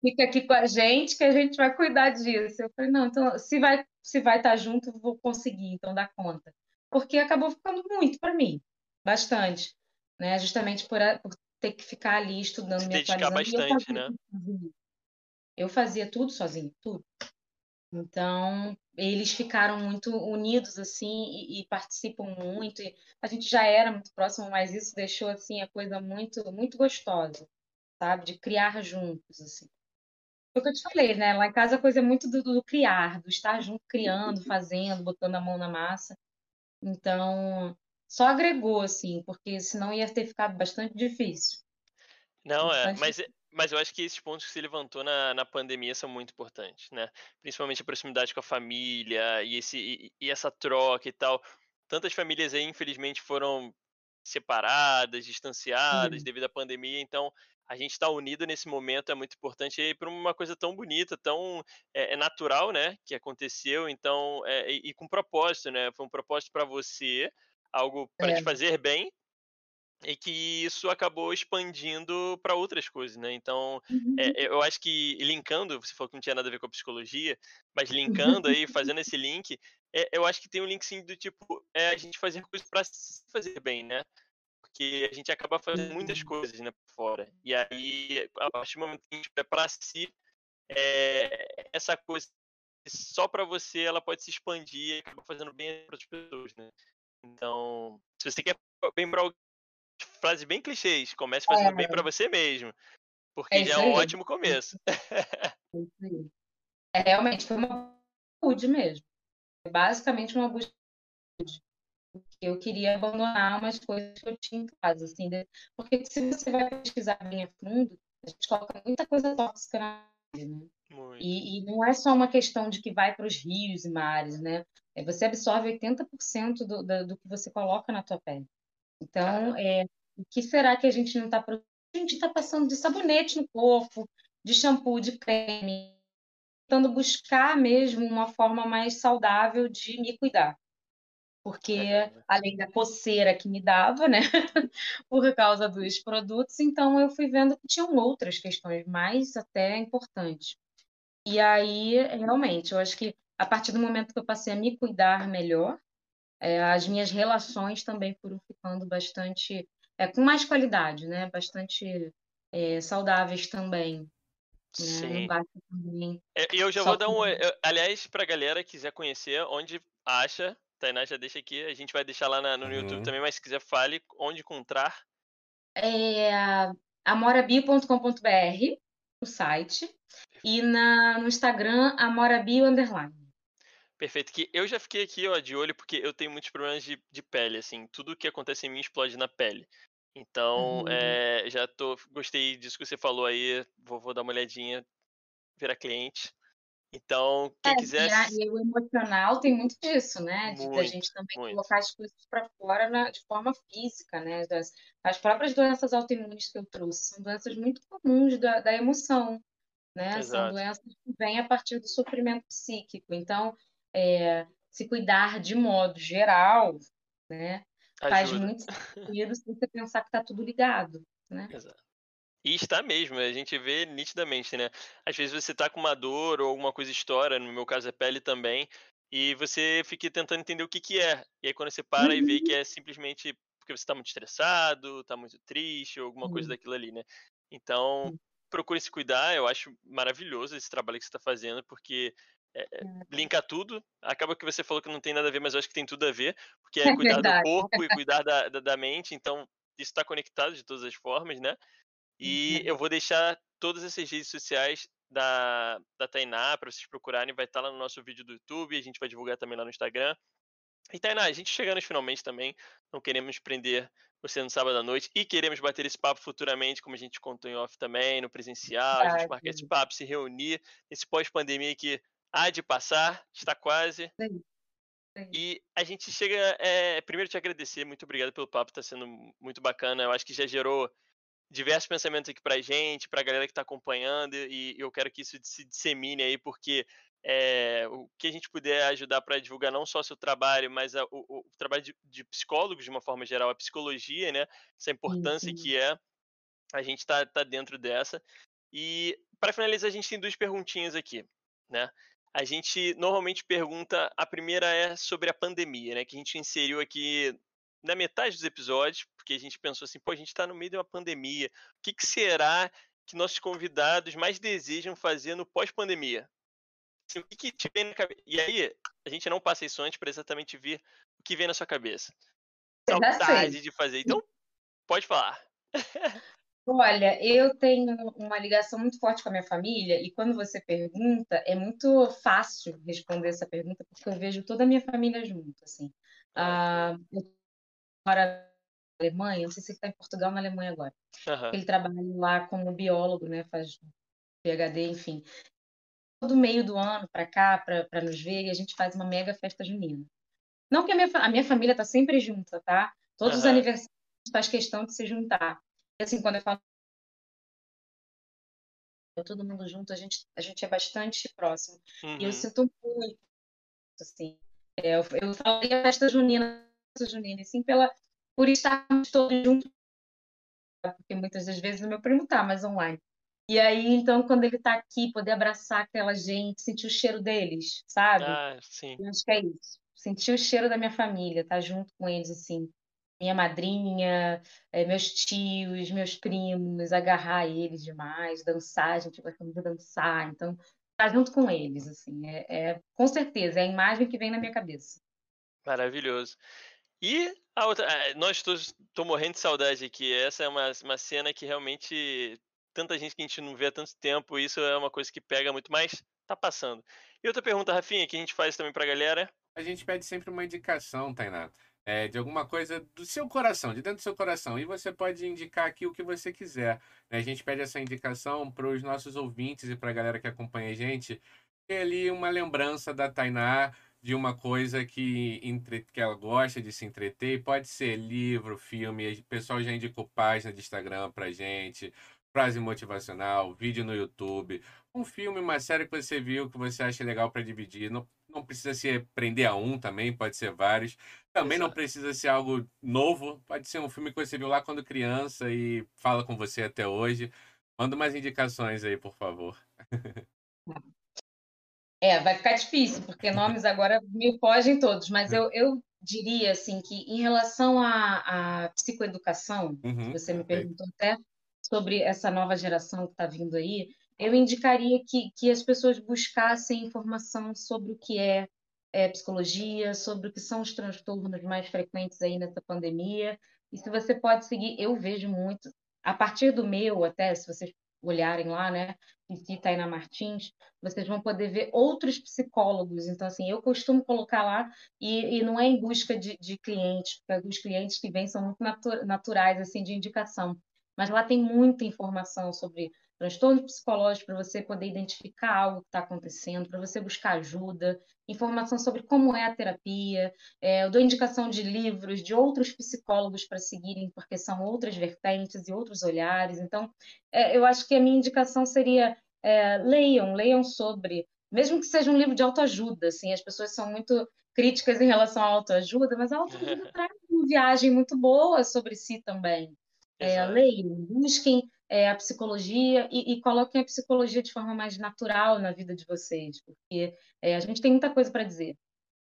fica aqui com a gente que a gente vai cuidar disso. Eu falei, não, então se vai se vai estar tá junto, vou conseguir, então dá conta. Porque acabou ficando muito para mim, bastante, né? Justamente por, por, ter que ficar ali estudando, se me atualizando.
bastante, eu né?
Eu fazia tudo sozinho, tudo. Então, eles ficaram muito unidos, assim, e, e, participam muito. E a gente já era muito próximo, mas isso deixou, assim, a coisa muito, muito gostosa, sabe? De criar juntos, assim. Foi o que eu te falei, né? Lá em casa a coisa é muito do, do criar, do estar junto, criando, fazendo, botando a mão na massa. Então, só agregou, assim, porque senão ia ter ficado bastante difícil.
Não, é, bastante é, mas mas eu acho que esses pontos que você levantou na, na pandemia são muito importantes, né? Principalmente a proximidade com a família e, esse, e, e essa troca e tal. Tantas famílias aí, infelizmente, foram separadas, distanciadas devido à pandemia, então a gente estar tá unido nesse momento é muito importante e por uma coisa tão bonita, tão é, é natural, né, que aconteceu, então é, e, e, com propósito, né, foi um propósito para você, algo para te é. fazer bem e que isso acabou expandindo para outras coisas, né? Então,
Uhum.
é, eu acho que linkando, você falou que não tinha nada a ver com a psicologia, mas linkando aí, fazendo esse link, é, eu acho que tem um link sim do tipo, é a gente fazer coisas para se fazer bem, né? Porque a gente acaba fazendo muitas coisas, né, fora. E aí, a partir do momento que a gente é para si, é, essa coisa só para você, ela pode se expandir e acaba fazendo bem para outras pessoas, né? Então, se você quer bem para frases bem clichês, comece fazendo bem
É.
para você mesmo. Porque
É
já é um
aí.
ótimo começo.
É. É, realmente foi uma saúde mesmo. Basicamente uma busca eu queria abandonar umas coisas que eu tinha em casa, assim, porque se você vai pesquisar bem a fundo, a gente coloca muita coisa tóxica na né? E, e não é só uma questão de que vai para os rios e mares, né? É, Você absorve 80% do, da- do que você coloca na tua pele. Então, é, o que será que a gente não está A gente está passando de sabonete no corpo, de shampoo, de creme, tentando buscar mesmo uma forma mais saudável de me cuidar. Porque,
Caramba.
além da coceira que me dava, né, por causa dos produtos, então eu fui vendo que tinham outras questões mais até importantes. E aí, realmente, eu acho que a partir do momento que eu passei a me cuidar melhor, é, as minhas relações também foram ficando bastante, é, com mais qualidade, né? Bastante é, saudáveis também, né? Não
Sim.
também
É, E eu já
só
vou dar um. Aliás, pra galera que quiser conhecer onde acha, Tainá já deixa aqui, a gente vai deixar lá na- no YouTube
Uhum.
também, mas se quiser fale onde encontrar.
É amorabio.com.br, o site, e na, no Instagram, amorabio.
Perfeito, que eu já fiquei aqui, ó, de olho, porque eu tenho muitos problemas de, de pele, assim, tudo que acontece em mim explode na pele. Então,
Uhum.
é, já tô, gostei disso que você falou aí, vou, vou dar uma olhadinha, virar cliente. Então, quem
É,
quiser,
e, e o emocional tem muito disso, né? De, da
muito,
gente também
muito,
colocar as coisas para fora na- de forma física, né? Das, as próprias doenças autoimunes que eu trouxe são doenças muito comuns da, da emoção, né? São
exato,
doenças que vêm a partir do sofrimento psíquico. Então, é, se cuidar de modo geral, né? Faz
ajuda.
muito sentido se você pensar que está tudo ligado, né?
Exato. E está mesmo, a gente vê nitidamente, né? Às vezes você tá com uma dor ou alguma coisa estoura, no meu caso é pele também, e você fica tentando entender o que que é. E aí quando você para e vê que
Uhum.
é simplesmente porque você tá muito estressado, tá muito triste ou alguma coisa
Sim,
daquilo ali, né? Então, procure se cuidar, eu acho maravilhoso esse trabalho que você está fazendo, porque é, é, linka tudo. Acaba que você falou que não tem nada a ver, mas eu acho que tem tudo a ver, porque é
É
cuidar do
verdade.
corpo e cuidar da, da, da mente, então isso está conectado de todas as formas, né? E eu vou deixar todas essas redes sociais da, da Tainá para vocês procurarem, vai estar lá no nosso vídeo do YouTube, a gente vai divulgar também lá no Instagram. E Tainá, a gente chegando finalmente também, não queremos prender você no sábado à noite e queremos bater esse papo futuramente, como a gente contou em off também, no presencial, a gente marcar esse papo, se reunir, esse pós-pandemia que há de passar, está quase.
Sim, sim.
E a gente chega, é, primeiro te agradecer, muito obrigado pelo papo, está sendo muito bacana, eu acho que já gerou diversos pensamentos aqui pra gente, pra galera que tá acompanhando, e eu quero que isso se dissemine aí, porque é, o que a gente puder ajudar para divulgar não só o seu trabalho, mas a, o, o, trabalho de, de, psicólogos de uma forma geral, a psicologia, né? Essa importância
sim, sim.
que é, a gente tá, tá dentro dessa. E para finalizar, a gente tem duas perguntinhas aqui, né? A gente normalmente pergunta, a primeira é sobre a pandemia, né? Que a gente inseriu aqui na metade dos episódios, porque a gente pensou assim, pô, a gente está no meio de uma pandemia. O que, que será que nossos convidados mais desejam fazer no pós-pandemia? Assim, o que, que te vem na cabeça? E aí, a gente não passa isso antes para exatamente ver o que vem na sua cabeça. Saudade de fazer. Então, pode falar.
Olha, eu tenho uma ligação muito forte com a minha família e quando você pergunta, é muito fácil responder essa pergunta porque eu vejo toda a minha família junto, assim. Ah, eu moro na Alemanha, não sei se ele está em Portugal ou na Alemanha agora.
Uhum.
Ele trabalha lá como biólogo, né? Faz PhD, enfim. Todo meio do ano para cá, para nos ver, e a gente faz uma mega festa junina. Não que a minha, a minha família está sempre junta, tá? Todos
uhum.
os aniversários faz questão de se juntar. E assim, quando eu falo todo mundo junto, a gente, a gente é bastante próximo.
Uhum.
E eu sinto muito, assim. É, eu, eu falei a festa junina, festa junina, assim, pela, por estarmos todos juntos porque muitas das vezes o meu primo tá mais online. E aí, então, quando ele tá aqui, poder abraçar aquela gente, sentir o cheiro deles, sabe?
Ah, sim.
Eu acho que é isso. Sentir o cheiro da minha família, estar tá junto com eles, assim. Minha madrinha, é, meus tios, meus primos, agarrar eles demais, dançar, a gente gosta muito de dançar. Então, estar tá junto com eles, assim, é, é com certeza, é a imagem que vem na minha cabeça.
Maravilhoso. E a outra, eh, nós todos estou morrendo de saudade aqui. Essa é uma, uma cena que realmente tanta gente que a gente não vê há tanto tempo, isso é uma coisa que pega muito mais, tá passando. E outra pergunta, Rafinha, que a gente faz também pra galera.
A gente pede sempre uma indicação, Tainá. É, de alguma coisa do seu coração, de dentro do seu coração. E você pode indicar aqui o que você quiser. Né? A gente pede essa indicação para os nossos ouvintes e para a galera que acompanha a gente ter ali uma lembrança da Tainá, de uma coisa que, entre... que ela gosta de se entreter. Pode ser livro, filme. O pessoal já indicou página de Instagram pra gente, frase motivacional, vídeo no YouTube, um filme, uma série que você viu que você acha legal para dividir. Não, não precisa se prender a um também, pode ser vários. Também não precisa ser algo novo, pode ser um filme que você viu lá quando criança e fala com você até hoje. Manda umas indicações aí, por favor.
É, vai ficar difícil, porque nomes agora me fogem todos, mas eu, eu diria assim que em relação à, à psicoeducação, uhum, você me perguntou até sobre essa nova geração que está vindo aí, eu indicaria que, que as pessoas buscassem informação sobre o que é, é psicologia, sobre o que são os transtornos mais frequentes aí nessa pandemia. E se você pode seguir, eu vejo muito, a partir do meu até, se vocês olharem lá, né, e Tainá Martins, vocês vão poder ver outros psicólogos. Então, assim, eu costumo colocar lá, e, e não é em busca de, de clientes, porque os clientes que vêm são muito naturais, assim, de indicação. Mas lá tem muita informação sobre transtorno psicológico para você poder identificar algo que está acontecendo, para você buscar ajuda, informação sobre como é a terapia, é, eu dou indicação de livros, de outros psicólogos para seguirem, porque são outras vertentes e outros olhares. Então, é, eu acho que a minha indicação seria é, leiam, leiam sobre, mesmo que seja um livro de autoajuda, assim, as pessoas são muito críticas em relação à autoajuda, mas a autoajuda traz uma viagem muito boa sobre si também. É, leiam, busquem é, a psicologia e, e, coloquem a psicologia de forma mais natural na vida de vocês, porque é, a gente tem muita coisa para dizer.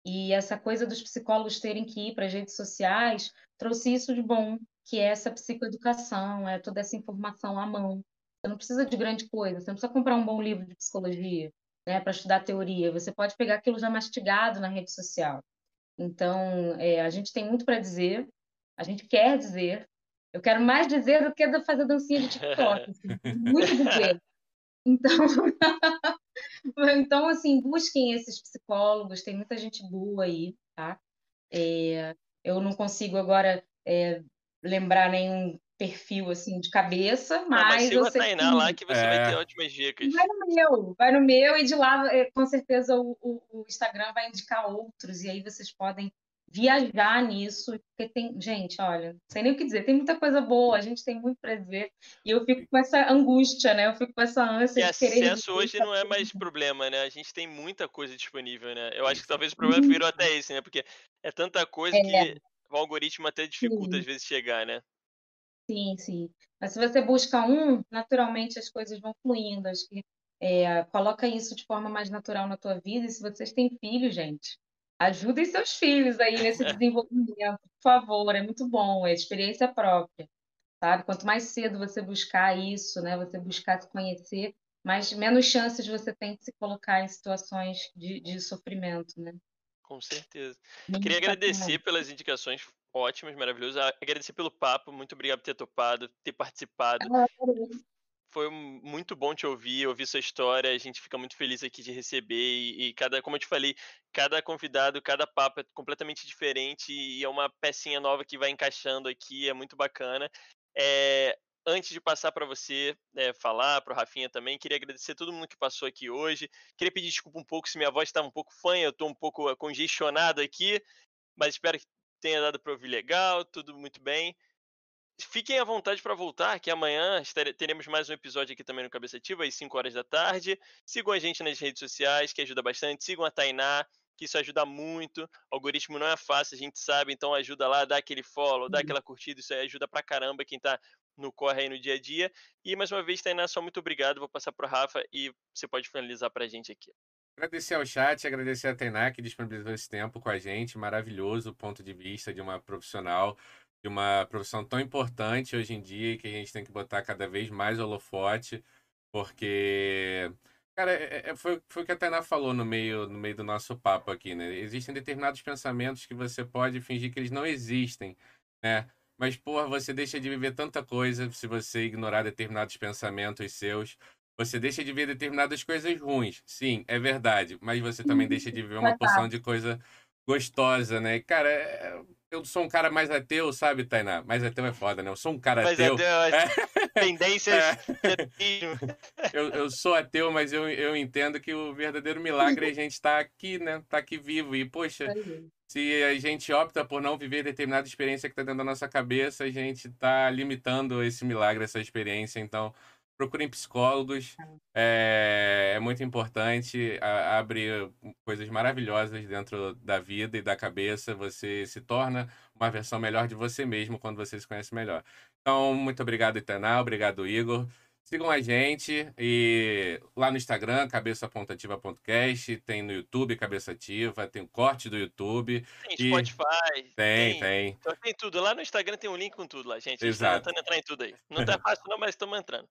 E essa coisa dos psicólogos terem que ir para as redes sociais trouxe isso de bom, que é essa psicoeducação, é toda essa informação à mão. Você não precisa de grande coisa, você não precisa comprar um bom livro de psicologia né, para estudar teoria, você pode pegar aquilo já mastigado na rede social. Então, é, a gente tem muito para dizer, a gente quer dizer, eu quero mais dizer do que fazer dancinha de TikTok. Assim, muito dizer. Então, então, assim, busquem esses psicólogos, tem muita gente boa aí, tá? É, eu não consigo agora é, lembrar nenhum perfil assim de cabeça, mas. Não, mas
siga a Tainá que... lá que você é. vai ter ótimas dicas.
Vai no meu, vai no meu, e de lá, é, com certeza, o, o, o Instagram vai indicar outros, e aí vocês podem viajar nisso, porque tem, gente, olha, não sei nem o que dizer, tem muita coisa boa, a gente tem muito para ver, e eu fico com essa angústia, né? Eu fico com essa ânsia
e de querer. acesso hoje não é mais problema, né? A gente tem muita coisa disponível, né? Eu acho que talvez o problema virou até esse, né? Porque é tanta coisa é. que o algoritmo até dificulta sim. às vezes chegar, né?
Sim, sim. Mas se você busca um, naturalmente as coisas vão fluindo. Acho que é, coloca isso de forma mais natural na tua vida. E se vocês têm filhos, gente, Ajudem seus filhos aí nesse desenvolvimento, por favor, é muito bom, é experiência própria, sabe? Quanto mais cedo você buscar isso, né, você buscar se conhecer, mais menos chances você tem de se colocar em situações de, de sofrimento, né?
Com certeza. Muito Queria agradecer pelas indicações ótimas, maravilhosas. Agradecer pelo papo, muito obrigado por ter topado, ter participado. Ah, foi muito bom te ouvir, ouvir sua história. A gente fica muito feliz aqui de receber e, e, cada, como eu te falei, cada convidado, cada papo é completamente diferente e é uma pecinha nova que vai encaixando aqui, é muito bacana. É, antes de passar para você é, falar, para o Rafinha também, queria agradecer todo mundo que passou aqui hoje. Queria pedir desculpa um pouco se minha voz está um pouco fanha, eu estou um pouco eh, congestionado aqui, mas espero que tenha dado para ouvir legal, tudo muito bem. Fiquem à vontade para voltar, que amanhã teremos mais um episódio aqui também no Cabeça Ativa, às 5 horas da tarde. Sigam a gente nas redes sociais, que ajuda bastante. Sigam a Tainá, que isso ajuda muito. O algoritmo não é fácil, a gente sabe, então ajuda lá, dá aquele follow, dá aquela curtida, isso aí ajuda pra caramba quem tá no corre aí no dia a dia. E mais uma vez, Tainá, só muito obrigado. Vou passar pro Rafa e você pode finalizar pra gente aqui.
Agradecer ao chat, agradecer a Tainá que disponibilizou esse tempo com a gente. Maravilhoso ponto de vista de uma profissional, de uma profissão tão importante hoje em dia que a gente tem que botar cada vez mais holofote, porque Cara, é, é, foi, foi o que a Tainá falou no meio, no meio do nosso papo aqui, né? Existem determinados pensamentos que você pode fingir que eles não existem, né? Mas, porra, você deixa de viver tanta coisa se você ignorar determinados pensamentos seus. Você deixa de ver determinadas coisas ruins. Sim, é verdade. Mas você também deixa de viver uma porção de coisa gostosa, né? Cara, é, eu sou um cara mais ateu, sabe, Tainá? Mais ateu é foda, né? Eu sou um cara mais ateu. ateu
é. Tendências. É.
eu, eu sou ateu, mas eu, eu entendo que o verdadeiro milagre é a gente estar tá aqui, né? Tá aqui vivo. E, poxa, se a gente opta por não viver determinada experiência que está dentro da nossa cabeça, a gente está limitando esse milagre, essa experiência. Então, procurem psicólogos, é, é muito importante, a, abre coisas maravilhosas dentro da vida e da cabeça, você se torna uma versão melhor de você mesmo quando você se conhece melhor. Então, muito obrigado, Itenal, obrigado, Igor. Sigam a gente e lá no Instagram, cabeça.ativa.cast, tem no YouTube Cabeça Ativa, tem o corte do YouTube.
Tem e... Spotify.
Tem, tem, tem.
Então tem tudo. Lá no Instagram tem um link com tudo lá, gente.
Exato.
Estamos entrando em tudo aí. Não tá fácil não, mas estamos entrando.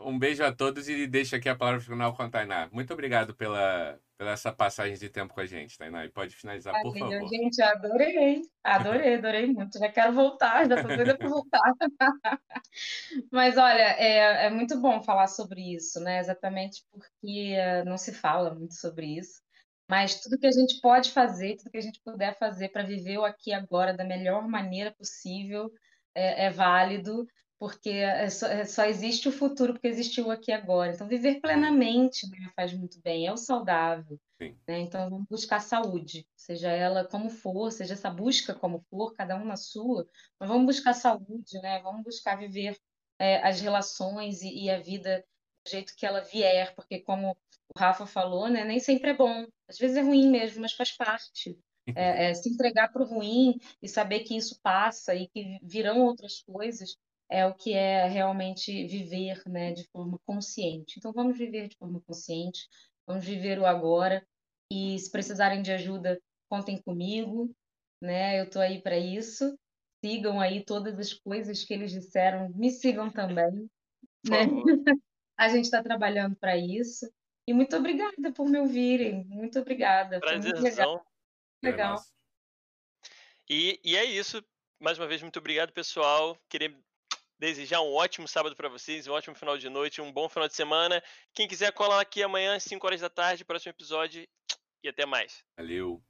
Um beijo a todos e deixa aqui a palavra final com a Tainá. Muito obrigado pela, pela essa passagem de tempo com a gente, Tainá. E pode finalizar, Valeu, por favor.
Gente, adorei. Adorei, adorei muito. Já quero voltar, já tô doida para voltar. Mas olha, é, é muito bom falar sobre isso, né? Exatamente porque não se fala muito sobre isso. Mas tudo que a gente pode fazer, tudo que a gente puder fazer para viver o aqui e agora da melhor maneira possível é, é válido porque é só, é só, existe o futuro porque existiu aqui agora. Então, viver plenamente né, faz muito bem, é o saudável. Né? Então, vamos buscar saúde, seja ela como for, seja essa busca como for, cada um na sua, mas vamos buscar saúde, né? vamos buscar viver é, as relações e, e, a vida do jeito que ela vier, porque, como o Rafa falou, né, nem sempre é bom, às vezes é ruim mesmo, mas faz parte. É, é, se entregar para o ruim e saber que isso passa e que virão outras coisas é o que é realmente viver né, de forma consciente. Então, vamos viver de forma consciente, vamos viver o agora, e se precisarem de ajuda, contem comigo, né? Eu estou aí para isso. Sigam aí todas as coisas que eles disseram, me sigam também, né? A gente está trabalhando para isso. E muito obrigada por me ouvirem. Muito obrigada.
Prazerzão.
legal.
É
legal.
E, e é isso. Mais uma vez, muito obrigado, pessoal. Queria desejar um ótimo sábado para vocês, um ótimo final de noite, um bom final de semana. Quem quiser colar aqui amanhã, às 5 horas da tarde, próximo episódio. E até mais.
Valeu.